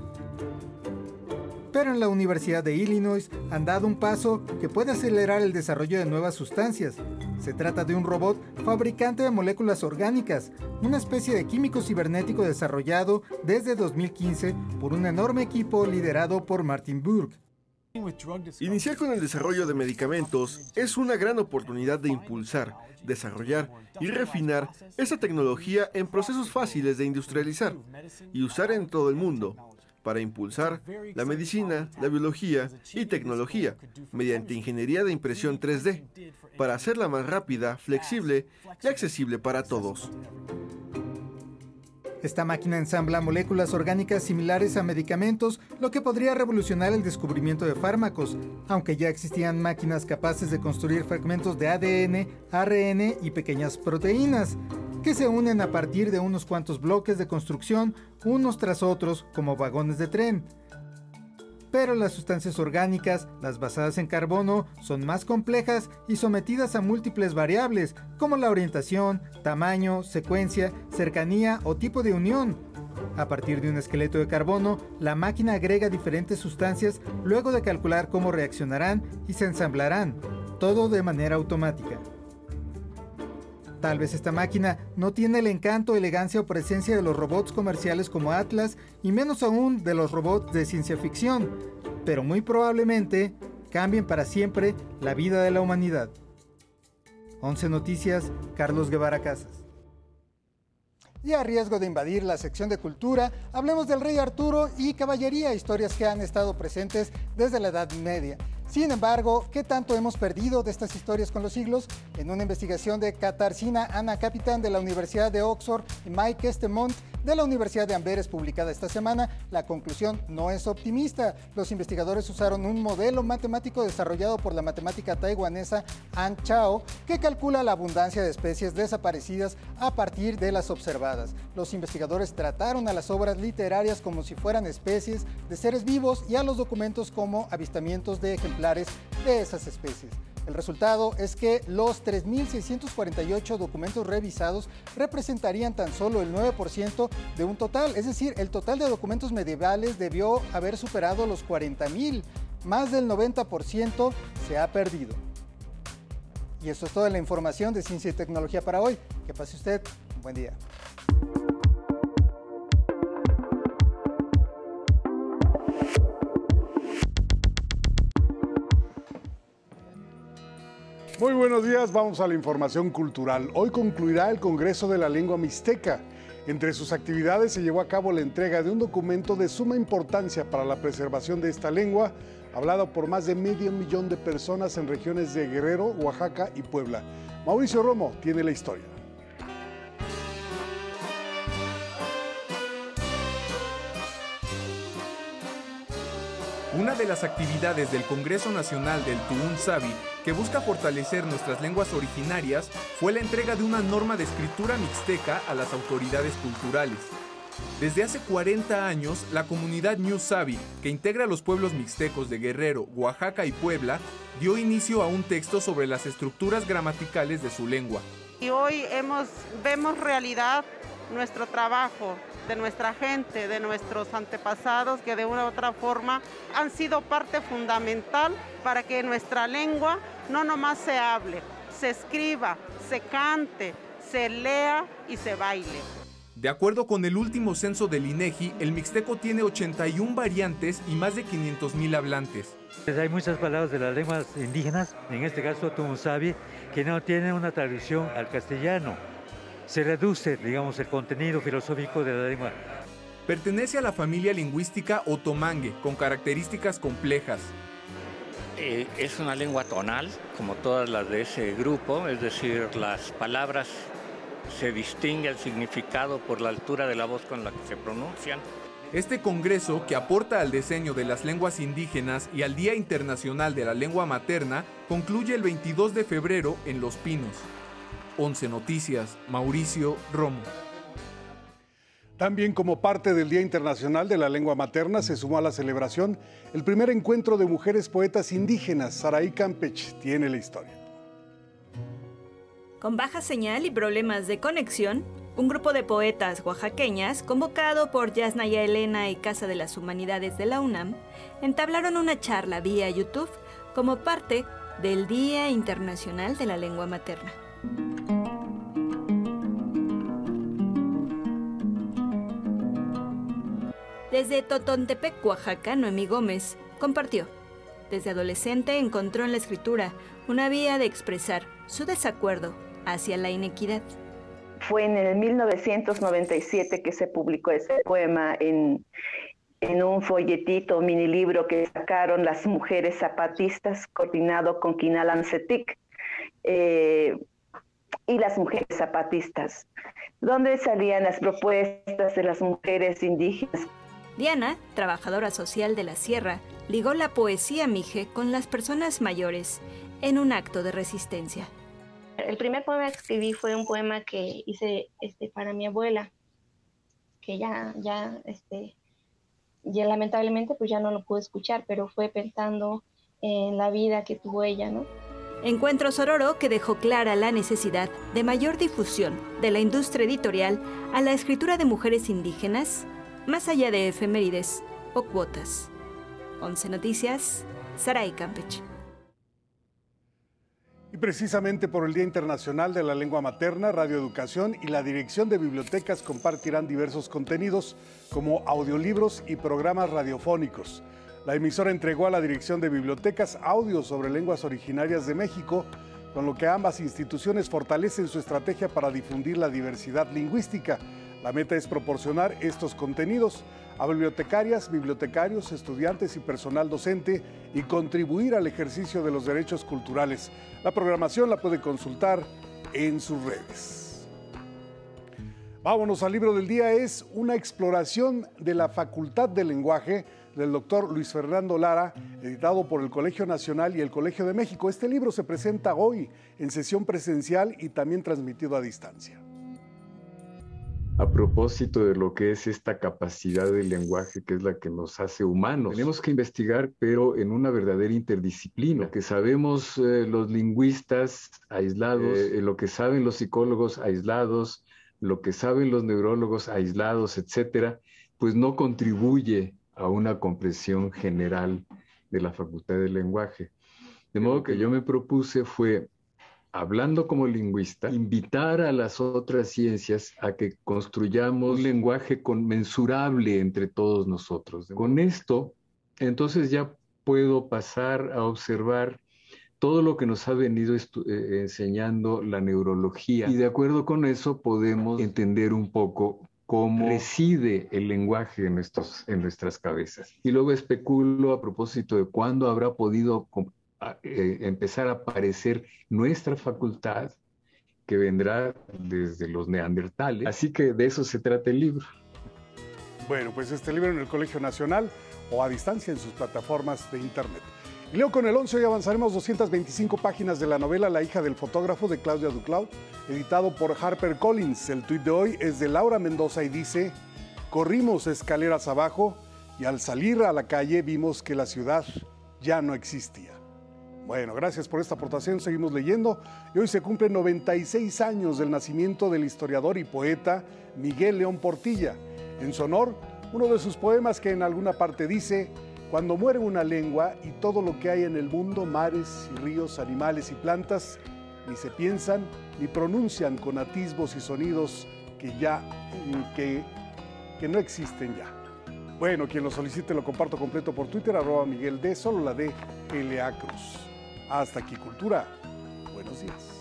Pero en la Universidad de Illinois han dado un paso que puede acelerar el desarrollo de nuevas sustancias. Se trata de un robot fabricante de moléculas orgánicas, una especie de químico cibernético desarrollado desde 2015 por un enorme equipo liderado por Martin Burke.
Iniciar con el desarrollo de medicamentos es una gran oportunidad de impulsar, desarrollar y refinar esta tecnología en procesos fáciles de industrializar y usar en todo el mundo para impulsar la medicina, la biología y tecnología mediante ingeniería de impresión 3D, para hacerla más rápida, flexible y accesible para todos.
Esta máquina ensambla moléculas orgánicas similares a medicamentos, lo que podría revolucionar el descubrimiento de fármacos, aunque ya existían máquinas capaces de construir fragmentos de ADN, ARN y pequeñas proteínas, que se unen a partir de unos cuantos bloques de construcción, unos tras otros, como vagones de tren pero las sustancias orgánicas, las basadas en carbono, son más complejas y sometidas a múltiples variables, como la orientación, tamaño, secuencia, cercanía o tipo de unión. A partir de un esqueleto de carbono, la máquina agrega diferentes sustancias luego de calcular cómo reaccionarán y se ensamblarán, todo de manera automática. Tal vez esta máquina no tiene el encanto, elegancia o presencia de los robots comerciales como Atlas y menos aún de los robots de ciencia ficción, pero muy probablemente cambien para siempre la vida de la humanidad. 11 Noticias, Carlos Guevara Casas.
Y a riesgo de invadir la sección de cultura, hablemos del rey Arturo y caballería, historias que han estado presentes desde la Edad Media. Sin embargo, ¿qué tanto hemos perdido de estas historias con los siglos? En una investigación de Katarzyna Ana Capitán de la Universidad de Oxford y Mike Estemont de la Universidad de Amberes publicada esta semana, la conclusión no es optimista. Los investigadores usaron un modelo matemático desarrollado por la matemática taiwanesa An Chao que calcula la abundancia de especies desaparecidas a partir de las observadas. Los investigadores trataron a las obras literarias como si fueran especies de seres vivos y a los documentos como avistamientos de ejemplares de esas especies. El resultado es que los 3.648 documentos revisados representarían tan solo el 9% de un total, es decir, el total de documentos medievales debió haber superado los 40.000, más del 90% se ha perdido. Y eso es toda la información de ciencia y tecnología para hoy. Que pase usted un buen día.
Muy buenos días, vamos a la información cultural. Hoy concluirá el Congreso de la Lengua Mixteca. Entre sus actividades se llevó a cabo la entrega de un documento de suma importancia para la preservación de esta lengua, hablado por más de medio millón de personas en regiones de Guerrero, Oaxaca y Puebla. Mauricio Romo tiene la historia.
Una de las actividades del Congreso Nacional del Tuún Sabi que busca fortalecer nuestras lenguas originarias fue la entrega de una norma de escritura mixteca a las autoridades culturales. Desde hace 40 años, la comunidad New Sabi, que integra los pueblos mixtecos de Guerrero, Oaxaca y Puebla, dio inicio a un texto sobre las estructuras gramaticales de su lengua.
Y hoy hemos, vemos realidad nuestro trabajo, de nuestra gente, de nuestros antepasados que de una u otra forma han sido parte fundamental para que nuestra lengua no nomás se hable, se escriba, se cante, se lea y se baile.
De acuerdo con el último censo del INEGI, el mixteco tiene 81 variantes y más de 500 mil hablantes.
Hay muchas palabras de las lenguas indígenas, en este caso Tumusabi, que no tienen una traducción al castellano se reduce, digamos, el contenido filosófico de la lengua.
Pertenece a la familia lingüística otomangue, con características complejas.
Eh, es una lengua tonal, como todas las de ese grupo, es decir, las palabras se distingue el significado por la altura de la voz con la que se pronuncian.
Este congreso, que aporta al diseño de las lenguas indígenas y al Día Internacional de la Lengua Materna, concluye el 22 de febrero en Los Pinos. 11 Noticias, Mauricio Romo.
También como parte del Día Internacional de la Lengua Materna se sumó a la celebración el primer encuentro de mujeres poetas indígenas. Saraí Campech tiene la historia.
Con baja señal y problemas de conexión,
Un grupo de poetas oaxaqueñas, convocado por Yasnaya Elena y Casa de las Humanidades de la UNAM, entablaron una charla vía YouTube como parte del Día Internacional de la Lengua Materna. Desde Totontepec, Oaxaca, Noemí Gómez compartió. Desde adolescente encontró en la escritura una vía de expresar su desacuerdo hacia la inequidad.
Fue en el 1997 que se publicó ese poema en, en un folletito, mini libro que sacaron las mujeres zapatistas, coordinado con Quinal Ancetic, eh, y las mujeres zapatistas, donde salían las propuestas de las mujeres indígenas.
Diana, trabajadora social de la sierra, ligó la poesía mije con las personas mayores en un acto de resistencia.
El primer poema que escribí fue un poema que hice este, para mi abuela, que ya, ya, este, ya lamentablemente pues ya no lo pude escuchar, pero fue pensando en la vida que tuvo ella, ¿no?
Encuentro Sororo que dejó clara la necesidad de mayor difusión de la industria editorial a la escritura de mujeres indígenas, más allá de efemérides o cuotas. 11 Noticias, Saray Campech.
Y precisamente por el Día Internacional de la Lengua Materna, Radio Educación y la Dirección de Bibliotecas compartirán diversos contenidos como audiolibros y programas radiofónicos. La emisora entregó a la Dirección de Bibliotecas audios sobre lenguas originarias de México, con lo que ambas instituciones fortalecen su estrategia para difundir la diversidad lingüística. La meta es proporcionar estos contenidos a bibliotecarias, bibliotecarios, estudiantes y personal docente y contribuir al ejercicio de los derechos culturales. La programación la puede consultar en sus redes. Vámonos al libro del día, es una exploración de la Facultad de Lenguaje del doctor Luis Fernando Lara, editado por el Colegio Nacional y el Colegio de México. Este libro se presenta hoy en sesión presencial y también transmitido a distancia
a propósito de lo que es esta capacidad del lenguaje que es la que nos hace humanos. Tenemos que investigar, pero en una verdadera interdisciplina. Lo que sabemos eh, los lingüistas aislados, eh, lo que saben los psicólogos aislados, lo que saben los neurólogos aislados, etcétera, pues no contribuye a una comprensión general de la facultad del lenguaje. De modo que yo me propuse fue hablando como lingüista, invitar a las otras ciencias a que construyamos un lenguaje conmensurable entre todos nosotros. Con esto, entonces ya puedo pasar a observar todo lo que nos ha venido eh, enseñando la neurología y de acuerdo con eso podemos entender un poco cómo reside el lenguaje en, en nuestras cabezas. Y luego especulo a propósito de cuándo habrá podido eh, empezar a aparecer nuestra facultad que vendrá desde los neandertales. Así que de eso se trata el libro.
Bueno, pues este libro en el Colegio Nacional o a distancia en sus plataformas de internet. Y leo con el 11 hoy avanzaremos 225 páginas de la novela La hija del fotógrafo de Claudia Duclau, editado por Harper Collins. El tuit de hoy es de Laura Mendoza y dice, corrimos escaleras abajo y al salir a la calle vimos que la ciudad ya no existía. Bueno, gracias por esta aportación. Seguimos leyendo. Y hoy se cumplen 96 años del nacimiento del historiador y poeta Miguel León Portilla. En su honor, uno de sus poemas que en alguna parte dice, cuando muere una lengua y todo lo que hay en el mundo, mares y ríos, animales y plantas, ni se piensan ni pronuncian con atisbos y sonidos que ya, que, que no existen ya. Bueno, quien lo solicite lo comparto completo por Twitter, arroba Miguel D, solo la D, L.A. Cruz. Hasta aquí Cultura. Buenos días.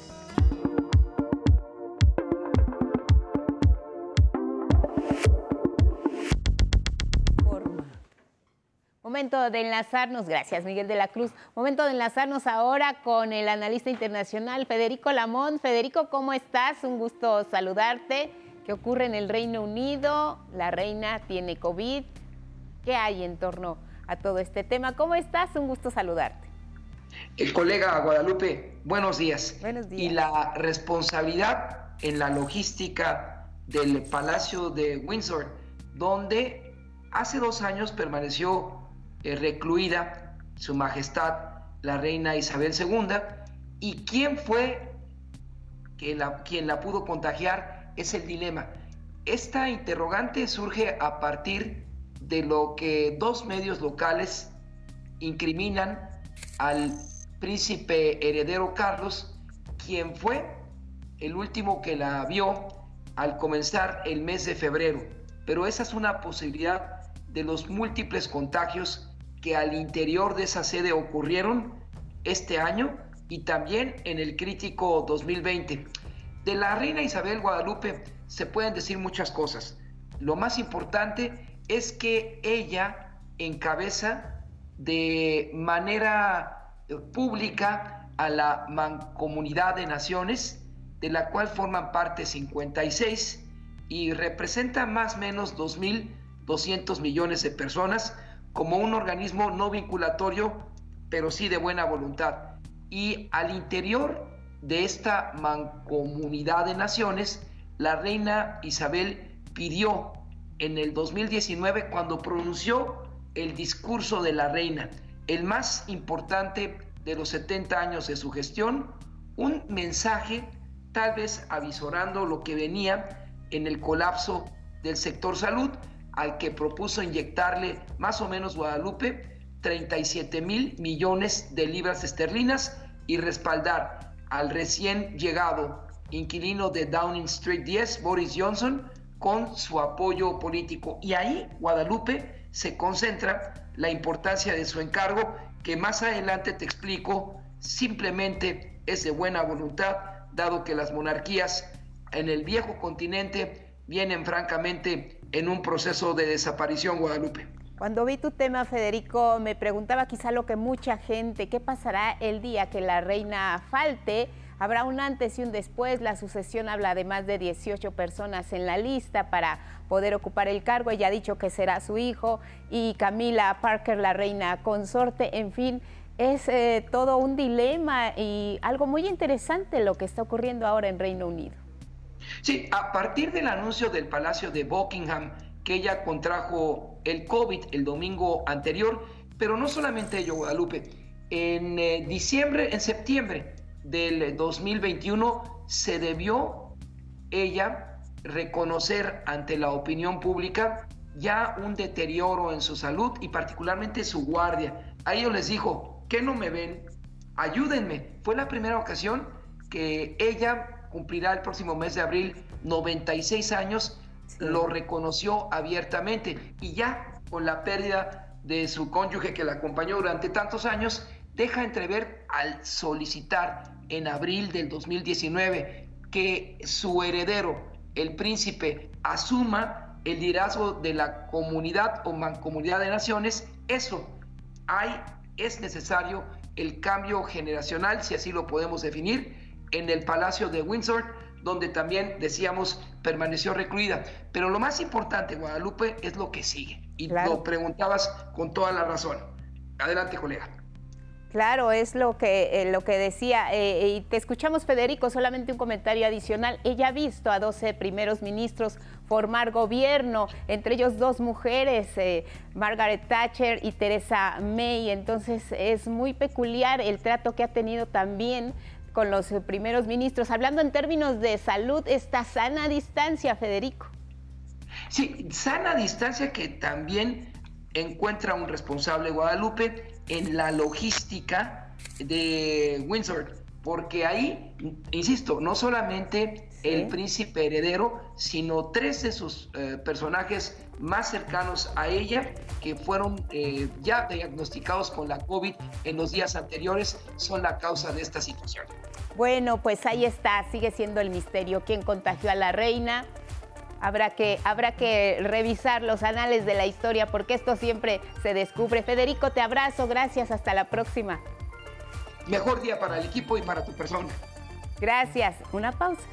Momento de enlazarnos, gracias Miguel de la Cruz. Momento de enlazarnos ahora con el analista internacional Federico Lamont. Federico, ¿cómo estás? Un gusto saludarte. ¿Qué ocurre en el Reino Unido? La reina tiene COVID. ¿Qué hay en torno a todo este tema? ¿Cómo estás? Un gusto saludarte.
El colega Guadalupe, buenos días. Buenos días. Y la responsabilidad en la logística del Palacio de Windsor, donde hace dos años permaneció recluida Su Majestad la Reina Isabel II, y quién fue que la, quien la pudo contagiar es el dilema. Esta interrogante surge a partir de lo que dos medios locales incriminan al príncipe heredero Carlos, quien fue el último que la vio al comenzar el mes de febrero. Pero esa es una posibilidad de los múltiples contagios que al interior de esa sede ocurrieron este año y también en el crítico 2020. De la reina Isabel Guadalupe se pueden decir muchas cosas. Lo más importante es que ella encabeza de manera eh, pública a la Mancomunidad de Naciones, de la cual forman parte 56 y representa más o menos 2.200 millones de personas como un organismo no vinculatorio, pero sí de buena voluntad. Y al interior de esta mancomunidad de naciones, la reina Isabel pidió en el 2019, cuando pronunció el discurso de la reina, el más importante de los 70 años de su gestión, un mensaje tal vez avisorando lo que venía en el colapso del sector salud, al que propuso inyectarle más o menos Guadalupe 37 mil millones de libras esterlinas y respaldar al recién llegado inquilino de Downing Street 10, Boris Johnson, con su apoyo político. Y ahí Guadalupe se concentra la importancia de su encargo, que más adelante te explico, simplemente es de buena voluntad, dado que las monarquías en el viejo continente vienen francamente en un proceso de desaparición, Guadalupe.
Cuando vi tu tema, Federico, me preguntaba quizá lo que mucha gente, ¿qué pasará el día que la reina falte? Habrá un antes y un después. La sucesión habla de más de 18 personas en la lista para poder ocupar el cargo. Ella ha dicho que será su hijo y Camila Parker, la reina consorte. En fin, es eh, todo un dilema y algo muy interesante lo que está ocurriendo ahora en Reino Unido.
Sí, a partir del anuncio del Palacio de Buckingham que ella contrajo el COVID el domingo anterior, pero no solamente ello, Guadalupe. En eh, diciembre, en septiembre del 2021 se debió ella reconocer ante la opinión pública ya un deterioro en su salud y particularmente su guardia. A ellos les dijo, ¿qué no me ven? Ayúdenme. Fue la primera ocasión que ella cumplirá el próximo mes de abril 96 años lo reconoció abiertamente. Y ya con la pérdida de su cónyuge que la acompañó durante tantos años, deja entrever al solicitar en abril del 2019 que su heredero, el príncipe, asuma el liderazgo de la comunidad o mancomunidad de naciones, eso hay, es necesario el cambio generacional, si así lo podemos definir, en el Palacio de Windsor, donde también decíamos permaneció recluida. Pero lo más importante, Guadalupe, es lo que sigue. Y lo preguntabas con toda la razón. Adelante, colega.
Claro, es lo que, eh, lo que decía. Eh, y te escuchamos, Federico, solamente un comentario adicional. Ella ha visto a 12 primeros ministros formar gobierno, entre ellos dos mujeres, eh, Margaret Thatcher y Teresa May. Entonces es muy peculiar el trato que ha tenido también con los primeros ministros. Hablando en términos de salud, esta sana distancia, Federico.
Sí, sana distancia que también encuentra un responsable Guadalupe en la logística de Windsor, porque ahí, insisto, no solamente el príncipe heredero, sino tres de sus eh, personajes más cercanos a ella, que fueron eh, ya diagnosticados con la COVID en los días anteriores, son la causa de esta situación.
Bueno, pues ahí está, sigue siendo el misterio. ¿Quién contagió a la reina? Habrá que, habrá que revisar los anales de la historia porque esto siempre se descubre. Federico, te abrazo, gracias, hasta la próxima.
Mejor día para el equipo y para tu persona.
Gracias, una pausa.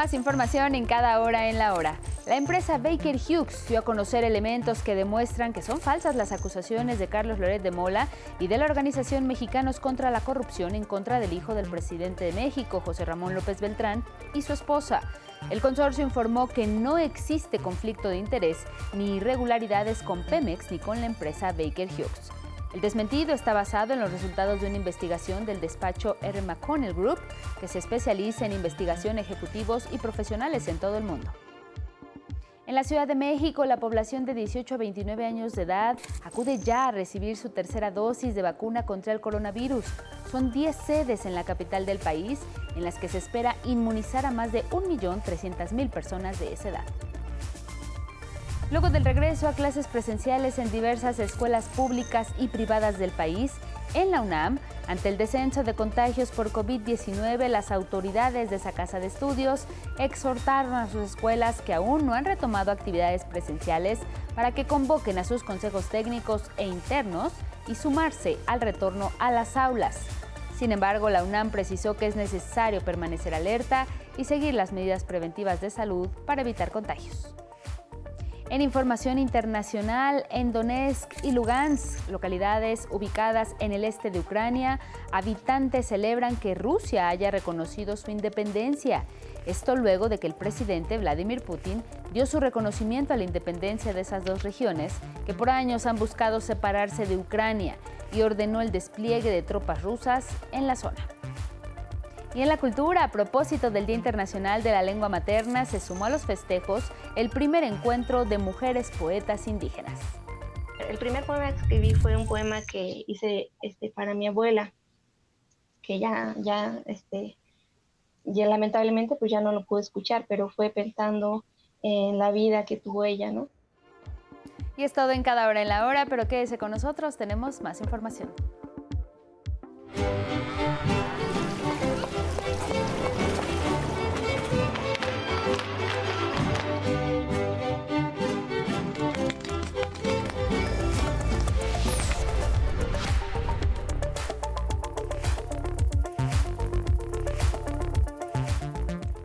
Más información en cada hora en la hora. La empresa Baker Hughes dio a conocer elementos que demuestran que son falsas las acusaciones de Carlos Loret de Mola y de la organización Mexicanos contra la Corrupción en contra del hijo del presidente de México, José Ramón López Beltrán, y su esposa. El consorcio informó que no existe conflicto de interés ni irregularidades con Pemex ni con la empresa Baker Hughes. El desmentido está basado en los resultados de una investigación del despacho R. McConnell Group, que se especializa en investigación ejecutivos y profesionales en todo el mundo. En la Ciudad de México, la población de 18 a 29 años de edad acude ya a recibir su tercera dosis de vacuna contra el coronavirus. Son 10 sedes en la capital del país en las que se espera inmunizar a más de 1.300.000 personas de esa edad. Luego del regreso a clases presenciales en diversas escuelas públicas y privadas del país, en la UNAM, ante el descenso de contagios por COVID-19, las autoridades de esa casa de estudios exhortaron a sus escuelas que aún no han retomado actividades presenciales para que convoquen a sus consejos técnicos e internos y sumarse al retorno a las aulas. Sin embargo, la UNAM precisó que es necesario permanecer alerta y seguir las medidas preventivas de salud para evitar contagios. En información internacional, en Donetsk y Lugansk, localidades ubicadas en el este de Ucrania, habitantes celebran que Rusia haya reconocido su independencia. Esto luego de que el presidente Vladimir Putin dio su reconocimiento a la independencia de esas dos regiones que por años han buscado separarse de Ucrania y ordenó el despliegue de tropas rusas en la zona. Y en la cultura, a propósito del Día Internacional de la Lengua Materna, se sumó a los festejos el primer encuentro de mujeres poetas indígenas.
El primer poema que escribí fue un poema que hice este, para mi abuela, que ya, ya, este, ya lamentablemente pues ya no lo pude escuchar, pero fue pensando en la vida que tuvo ella, ¿no?
Y es todo en cada hora en la hora, pero quédese con nosotros, tenemos más información.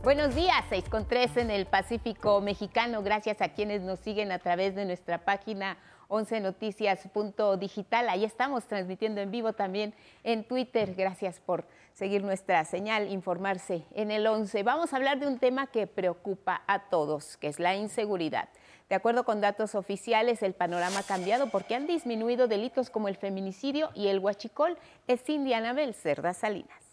Buenos días, 6 con 3 en el Pacífico Mexicano. Gracias a quienes nos siguen a través de nuestra página 11noticias.digital. Ahí estamos transmitiendo en vivo también en Twitter. Gracias por seguir nuestra señal, informarse en el 11. Vamos a hablar de un tema que preocupa a todos, que es la inseguridad. De acuerdo con datos oficiales, el panorama ha cambiado porque han disminuido delitos como el feminicidio y el huachicol. Es Indiana Bel Cerda Salinas.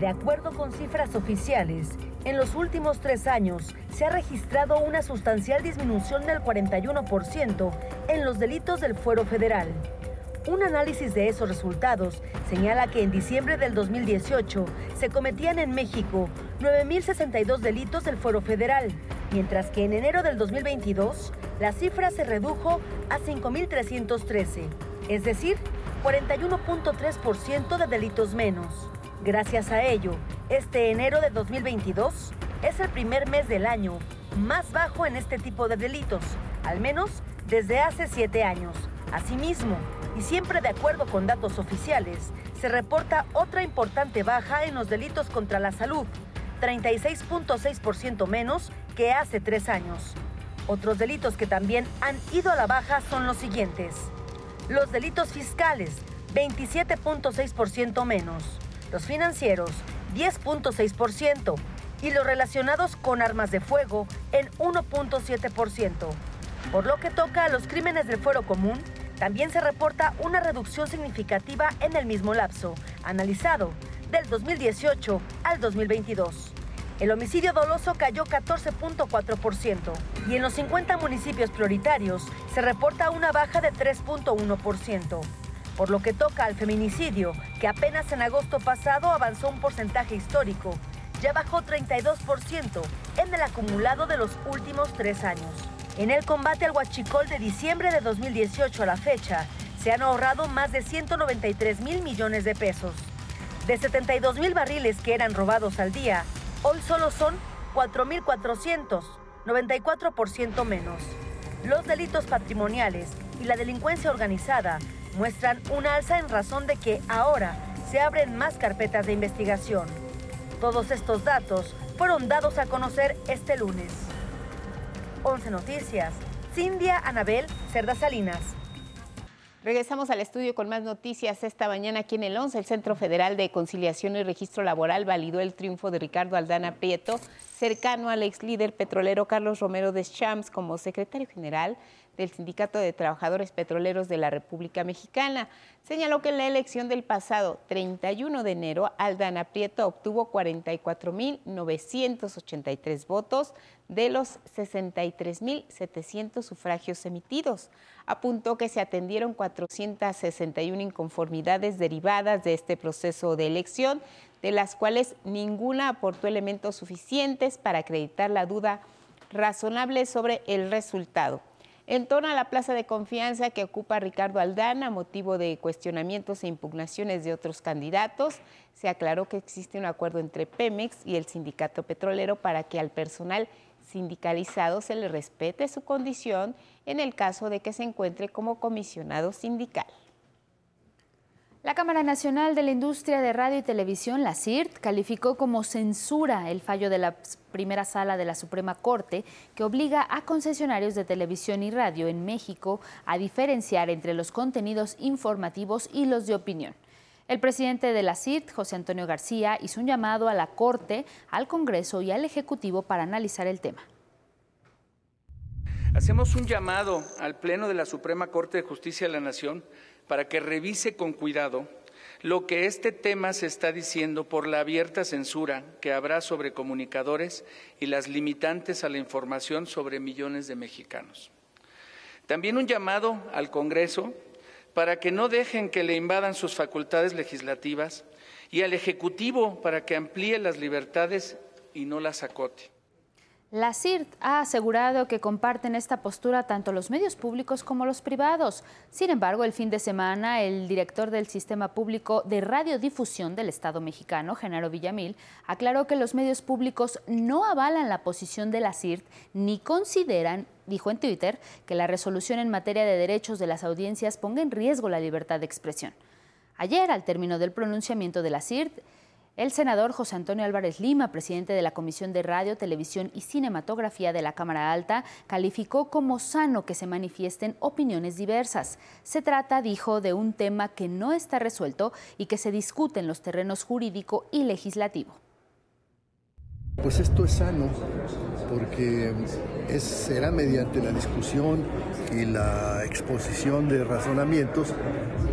De acuerdo con cifras oficiales, en los últimos tres años se ha registrado una sustancial disminución del 41% en los delitos del fuero federal. Un análisis de esos resultados señala que en diciembre del 2018 se cometían en México 9.062 delitos del fuero federal, mientras que en enero del 2022 la cifra se redujo a 5.313, es decir, 41.3% de delitos menos. Gracias a ello, este enero de 2022 es el primer mes del año más bajo en este tipo de delitos, al menos desde hace siete años. Asimismo, y siempre de acuerdo con datos oficiales, se reporta otra importante baja en los delitos contra la salud, 36.6% menos que hace tres años. Otros delitos que también han ido a la baja son los siguientes. Los delitos fiscales, 27.6% menos los financieros 10.6% y los relacionados con armas de fuego en 1.7%. Por lo que toca a los crímenes del fuero común, también se reporta una reducción significativa en el mismo lapso, analizado del 2018 al 2022. El homicidio doloso cayó 14.4% y en los 50 municipios prioritarios se reporta una baja de 3.1%. Por lo que toca al feminicidio, que apenas en agosto pasado avanzó un porcentaje histórico, ya bajó 32% en el acumulado de los últimos tres años. En el combate al huachicol de diciembre de 2018 a la fecha, se han ahorrado más de 193 mil millones de pesos. De 72 mil barriles que eran robados al día, hoy solo son 4.400, 94% menos. Los delitos patrimoniales y la delincuencia organizada muestran una alza en razón de que ahora se abren más carpetas de investigación. Todos estos datos fueron dados a conocer este lunes. 11 Noticias. Cindia Anabel Cerda Salinas.
Regresamos al estudio con más noticias esta mañana aquí en el 11. El Centro Federal de Conciliación y Registro Laboral validó el triunfo de Ricardo Aldana Prieto, cercano al ex líder petrolero Carlos Romero de Champs como secretario general del Sindicato de Trabajadores Petroleros de la República Mexicana. Señaló que en la elección del pasado 31 de enero, Aldana Prieto obtuvo 44.983 votos de los 63.700 sufragios emitidos. Apuntó que se atendieron 461 inconformidades derivadas de este proceso de elección, de las cuales ninguna aportó elementos suficientes para acreditar la duda razonable sobre el resultado. En torno a la plaza de confianza que ocupa Ricardo Aldana, motivo de cuestionamientos e impugnaciones de otros candidatos, se aclaró que existe un acuerdo entre Pemex y el sindicato petrolero para que al personal sindicalizado se le respete su condición en el caso de que se encuentre como comisionado sindical.
La Cámara Nacional de la Industria de Radio y Televisión, la CIRT, calificó como censura el fallo de la primera sala de la Suprema Corte que obliga a concesionarios de televisión y radio en México a diferenciar entre los contenidos informativos y los de opinión. El presidente de la CIRT, José Antonio García, hizo un llamado a la Corte, al Congreso y al Ejecutivo para analizar el tema.
Hacemos un llamado al Pleno de la Suprema Corte de Justicia de la Nación para que revise con cuidado lo que este tema se está diciendo por la abierta censura que habrá sobre comunicadores y las limitantes a la información sobre millones de mexicanos. También un llamado al Congreso para que no dejen que le invadan sus facultades legislativas y al Ejecutivo para que amplíe las libertades y no las acote.
La CIRT ha asegurado que comparten esta postura tanto los medios públicos como los privados. Sin embargo, el fin de semana, el director del Sistema Público de Radiodifusión del Estado mexicano, Genaro Villamil, aclaró que los medios públicos no avalan la posición de la CIRT ni consideran dijo en Twitter que la resolución en materia de derechos de las audiencias ponga en riesgo la libertad de expresión. Ayer, al término del pronunciamiento de la CIRT, el senador José Antonio Álvarez Lima, presidente de la Comisión de Radio, Televisión y Cinematografía de la Cámara Alta, calificó como sano que se manifiesten opiniones diversas. Se trata, dijo, de un tema que no está resuelto y que se discute en los terrenos jurídico y legislativo.
Pues esto es sano porque será mediante la discusión y la exposición de razonamientos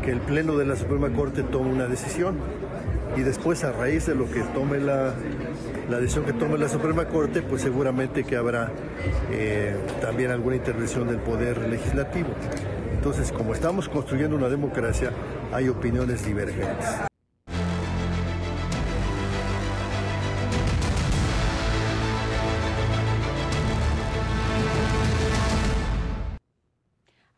que el Pleno de la Suprema Corte tome una decisión y después a raíz de lo que tome la, decisión que tome la Suprema Corte, pues seguramente que habrá eh, también alguna intervención del Poder Legislativo. Entonces, como estamos construyendo una democracia, hay opiniones divergentes.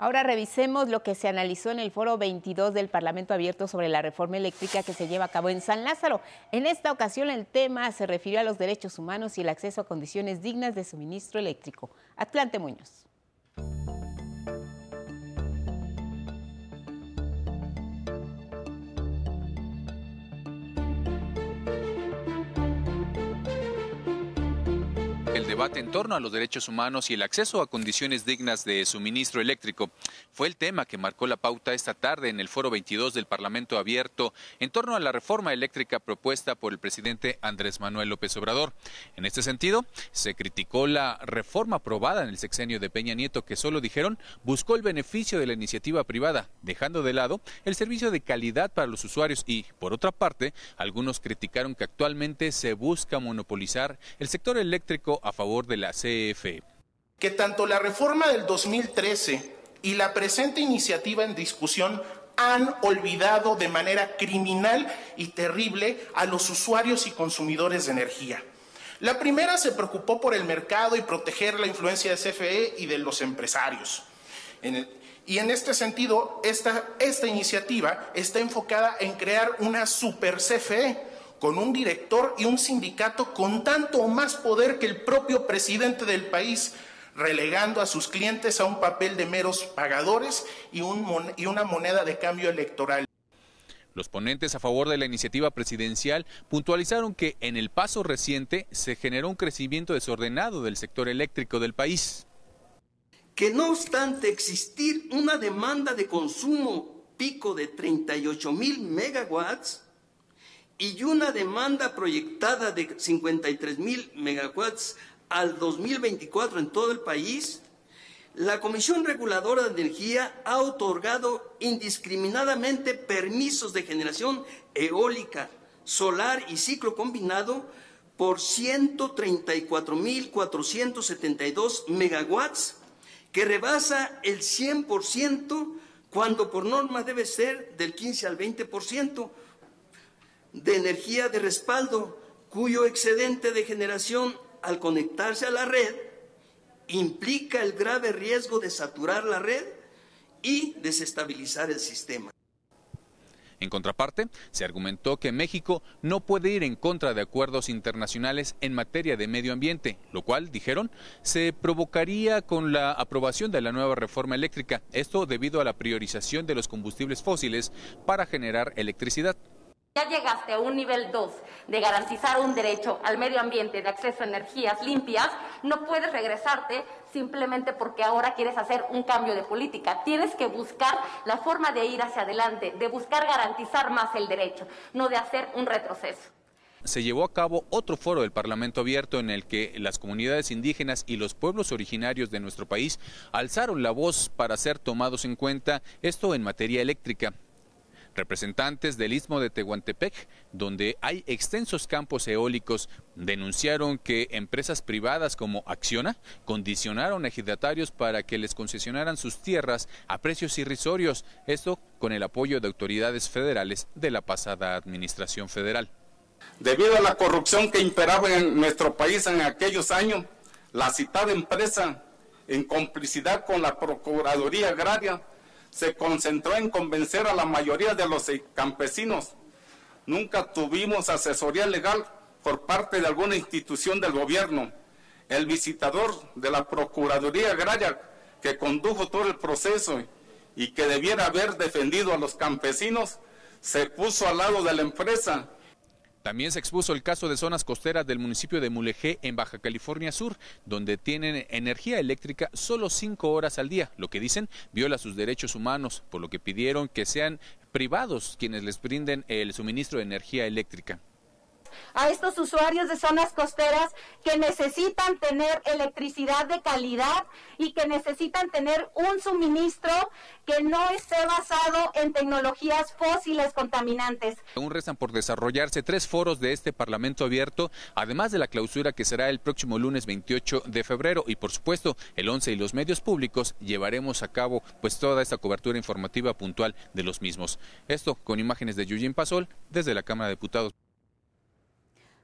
Ahora revisemos lo que se analizó en el foro 22 del Parlamento Abierto sobre la reforma eléctrica que se lleva a cabo en San Lázaro. En esta ocasión el tema se refirió a los derechos humanos y el acceso a condiciones dignas de suministro eléctrico. Atlante Muñoz.
El debate en torno a los derechos humanos y el acceso a condiciones dignas de suministro eléctrico fue el tema que marcó la pauta esta tarde en el Foro 22 del Parlamento Abierto en torno a la reforma eléctrica propuesta por el presidente Andrés Manuel López Obrador. En este sentido, se criticó la reforma aprobada en el sexenio de Peña Nieto que solo dijeron buscó el beneficio de la iniciativa privada, dejando de lado el servicio de calidad para los usuarios y, por otra parte, algunos criticaron que actualmente se busca monopolizar el sector eléctrico a favor de la CFE.
Que tanto la reforma del 2013 y la presente iniciativa en discusión han olvidado de manera criminal y terrible a los usuarios y consumidores de energía. La primera se preocupó por el mercado y proteger la influencia de CFE y de los empresarios. y en este sentido, esta, esta iniciativa está enfocada en crear una super CFE con un director y un sindicato con tanto o más poder que el propio presidente del país, relegando a sus clientes a un papel de meros pagadores y, y una moneda de cambio electoral.
Los ponentes a favor de la iniciativa presidencial puntualizaron que en el paso reciente se generó un crecimiento desordenado del sector eléctrico del país.
que no obstante existir una demanda de consumo pico de 38 mil megawatts y una demanda proyectada de 53 mil megawatts al 2024 en todo el país, la Comisión Reguladora de Energía ha otorgado indiscriminadamente permisos de generación eólica, solar y ciclo combinado por 134.472 megawatts, que rebasa el 100% cuando por norma debe ser del 15 al 20% de energía de respaldo, cuyo excedente de generación al conectarse a la red implica el grave riesgo de saturar la red y desestabilizar el sistema.
En contraparte, se argumentó que México no puede ir en contra de acuerdos internacionales en materia de medio ambiente, lo cual, dijeron, se provocaría con la aprobación de la nueva reforma eléctrica, esto debido a la priorización de los combustibles fósiles para generar electricidad.
Ya llegaste a un nivel 2 de garantizar un derecho al medio ambiente de acceso a energías limpias, no puedes regresarte simplemente porque ahora quieres hacer un cambio de política. Tienes que buscar la forma de ir hacia adelante, de buscar garantizar más el derecho, no de hacer un retroceso
se llevó a cabo otro foro del Parlamento abierto en el que las comunidades indígenas y los pueblos originarios de nuestro país alzaron la voz para ser tomados en cuenta, esto en materia eléctrica. Representantes del istmo de Tehuantepec, donde hay extensos campos eólicos, denunciaron que empresas privadas como Acciona condicionaron a ejidatarios para que les concesionaran sus tierras a precios irrisorios, esto con el apoyo de autoridades federales de la pasada administración federal.
Debido a la corrupción que imperaba en nuestro país en aquellos años, la citada empresa, en complicidad con la Procuraduría Agraria, se concentró en convencer a la mayoría de los campesinos. Nunca tuvimos asesoría legal por parte de alguna institución del gobierno. El visitador de la Procuraduría Agraria que condujo todo el proceso y que debiera haber defendido a los campesinos, se puso al lado de la empresa
también se expuso el caso de zonas costeras del municipio de Mulegé en Baja California Sur, donde tienen energía eléctrica solo cinco horas al día, lo que dicen viola sus derechos humanos, por lo que pidieron que sean privados quienes les brinden el suministro de energía eléctrica
a estos usuarios de zonas costeras que necesitan tener electricidad de calidad y que necesitan tener un suministro que no esté basado en tecnologías fósiles contaminantes.
Aún restan por desarrollarse tres foros de este Parlamento abierto, además de la clausura que será el próximo lunes 28 de febrero y por supuesto el 11 y los medios públicos llevaremos a cabo pues toda esta cobertura informativa puntual de los mismos. Esto con imágenes de Yujin Pasol desde la Cámara de Diputados.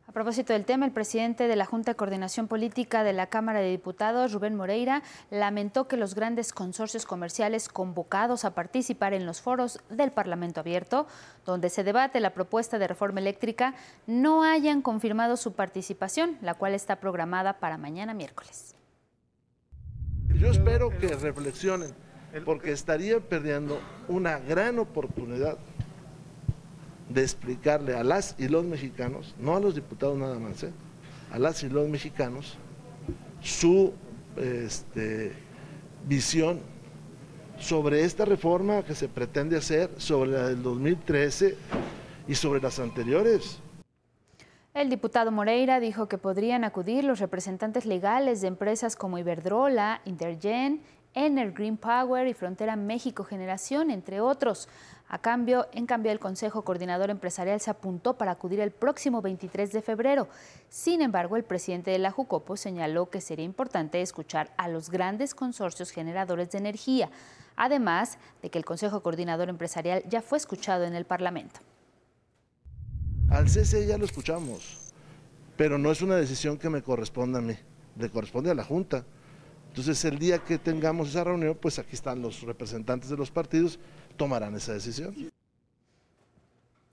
A propósito del tema, el presidente de la Junta de Coordinación Política de la Cámara de Diputados, Rubén Moreira, lamentó que los grandes consorcios comerciales convocados a participar en los foros del Parlamento Abierto, donde se debate la propuesta de reforma eléctrica, no hayan confirmado su participación, la cual está programada para mañana miércoles.
Yo espero que reflexionen, porque estarían perdiendo una gran oportunidad de explicarle a las y los mexicanos, no a los diputados nada más, ¿eh? a las y los mexicanos, su este, visión sobre esta reforma que se pretende hacer, sobre la del 2013 y sobre las anteriores.
El diputado Moreira dijo que podrían acudir los representantes legales de empresas como Iberdrola, Intergen, Ener Green Power y Frontera México Generación, entre otros, a cambio, en cambio, el Consejo Coordinador Empresarial se apuntó para acudir el próximo 23 de febrero. Sin embargo, el presidente de la Jucopo señaló que sería importante escuchar a los grandes consorcios generadores de energía, además de que el Consejo Coordinador Empresarial ya fue escuchado en el Parlamento.
Al CCE ya lo escuchamos, pero no es una decisión que me corresponda a mí, le corresponde a la Junta. Entonces, el día que tengamos esa reunión, pues aquí están los representantes de los partidos tomarán esa decisión.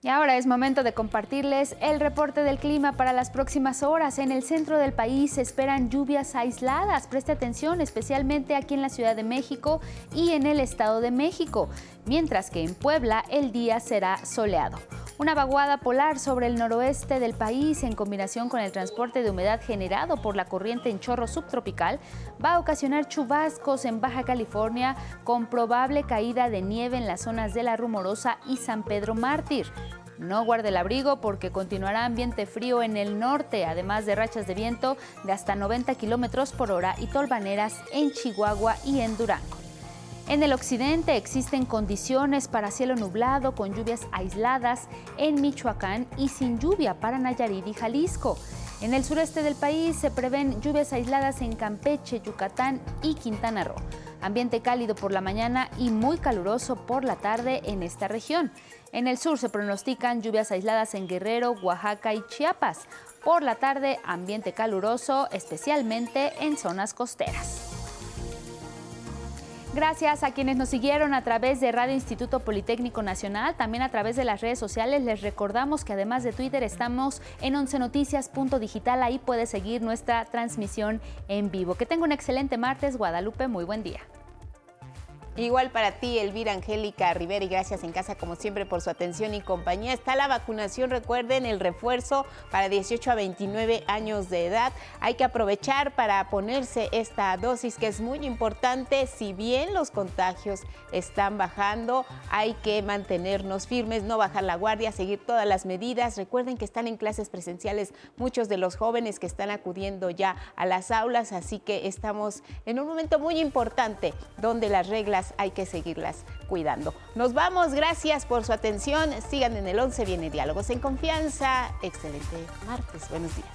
Y ahora es momento de compartirles el reporte del clima para las próximas horas. En el centro del país se esperan lluvias aisladas. Preste atención, especialmente aquí en la Ciudad de México y en el Estado de México, mientras que en Puebla el día será soleado. Una vaguada polar sobre el noroeste del país en combinación con el transporte de humedad generado por la corriente en chorro subtropical va a ocasionar chubascos en Baja California con probable caída de nieve en las zonas de La Rumorosa y San Pedro Mártir. No guarde el abrigo porque continuará ambiente frío en el norte, además de rachas de viento de hasta 90 kilómetros por hora y tolvaneras en Chihuahua y en Durango. En el occidente existen condiciones para cielo nublado con lluvias aisladas en Michoacán y sin lluvia para Nayarit y Jalisco. En el sureste del país se prevén lluvias aisladas en Campeche, Yucatán y Quintana Roo. Ambiente cálido por la mañana y muy caluroso por la tarde en esta región. En el sur se pronostican lluvias aisladas en Guerrero, Oaxaca y Chiapas. Por la tarde, ambiente caluroso, especialmente en zonas costeras. Gracias a quienes nos siguieron a través de Radio Instituto Politécnico Nacional, también a través de las redes sociales. Les recordamos que además de Twitter estamos en 11noticias.digital. Ahí puede seguir nuestra transmisión en vivo. Que tenga un excelente martes, Guadalupe. Muy buen día.
Igual para ti, Elvira Angélica Rivera, y gracias en casa como siempre por su atención y compañía. Está la vacunación, recuerden, el refuerzo para 18 a 29 años de edad. Hay que aprovechar para ponerse esta dosis que es muy importante. Si bien los contagios están bajando, hay que mantenernos firmes, no bajar la guardia, seguir todas las medidas. Recuerden que están en clases presenciales muchos de los jóvenes que están acudiendo ya a las aulas, así que estamos en un momento muy importante donde las hay que seguirlas cuidando. Nos vamos, gracias por su atención. Sigan en el 11, viene Diálogos en Confianza. Excelente martes, buenos días.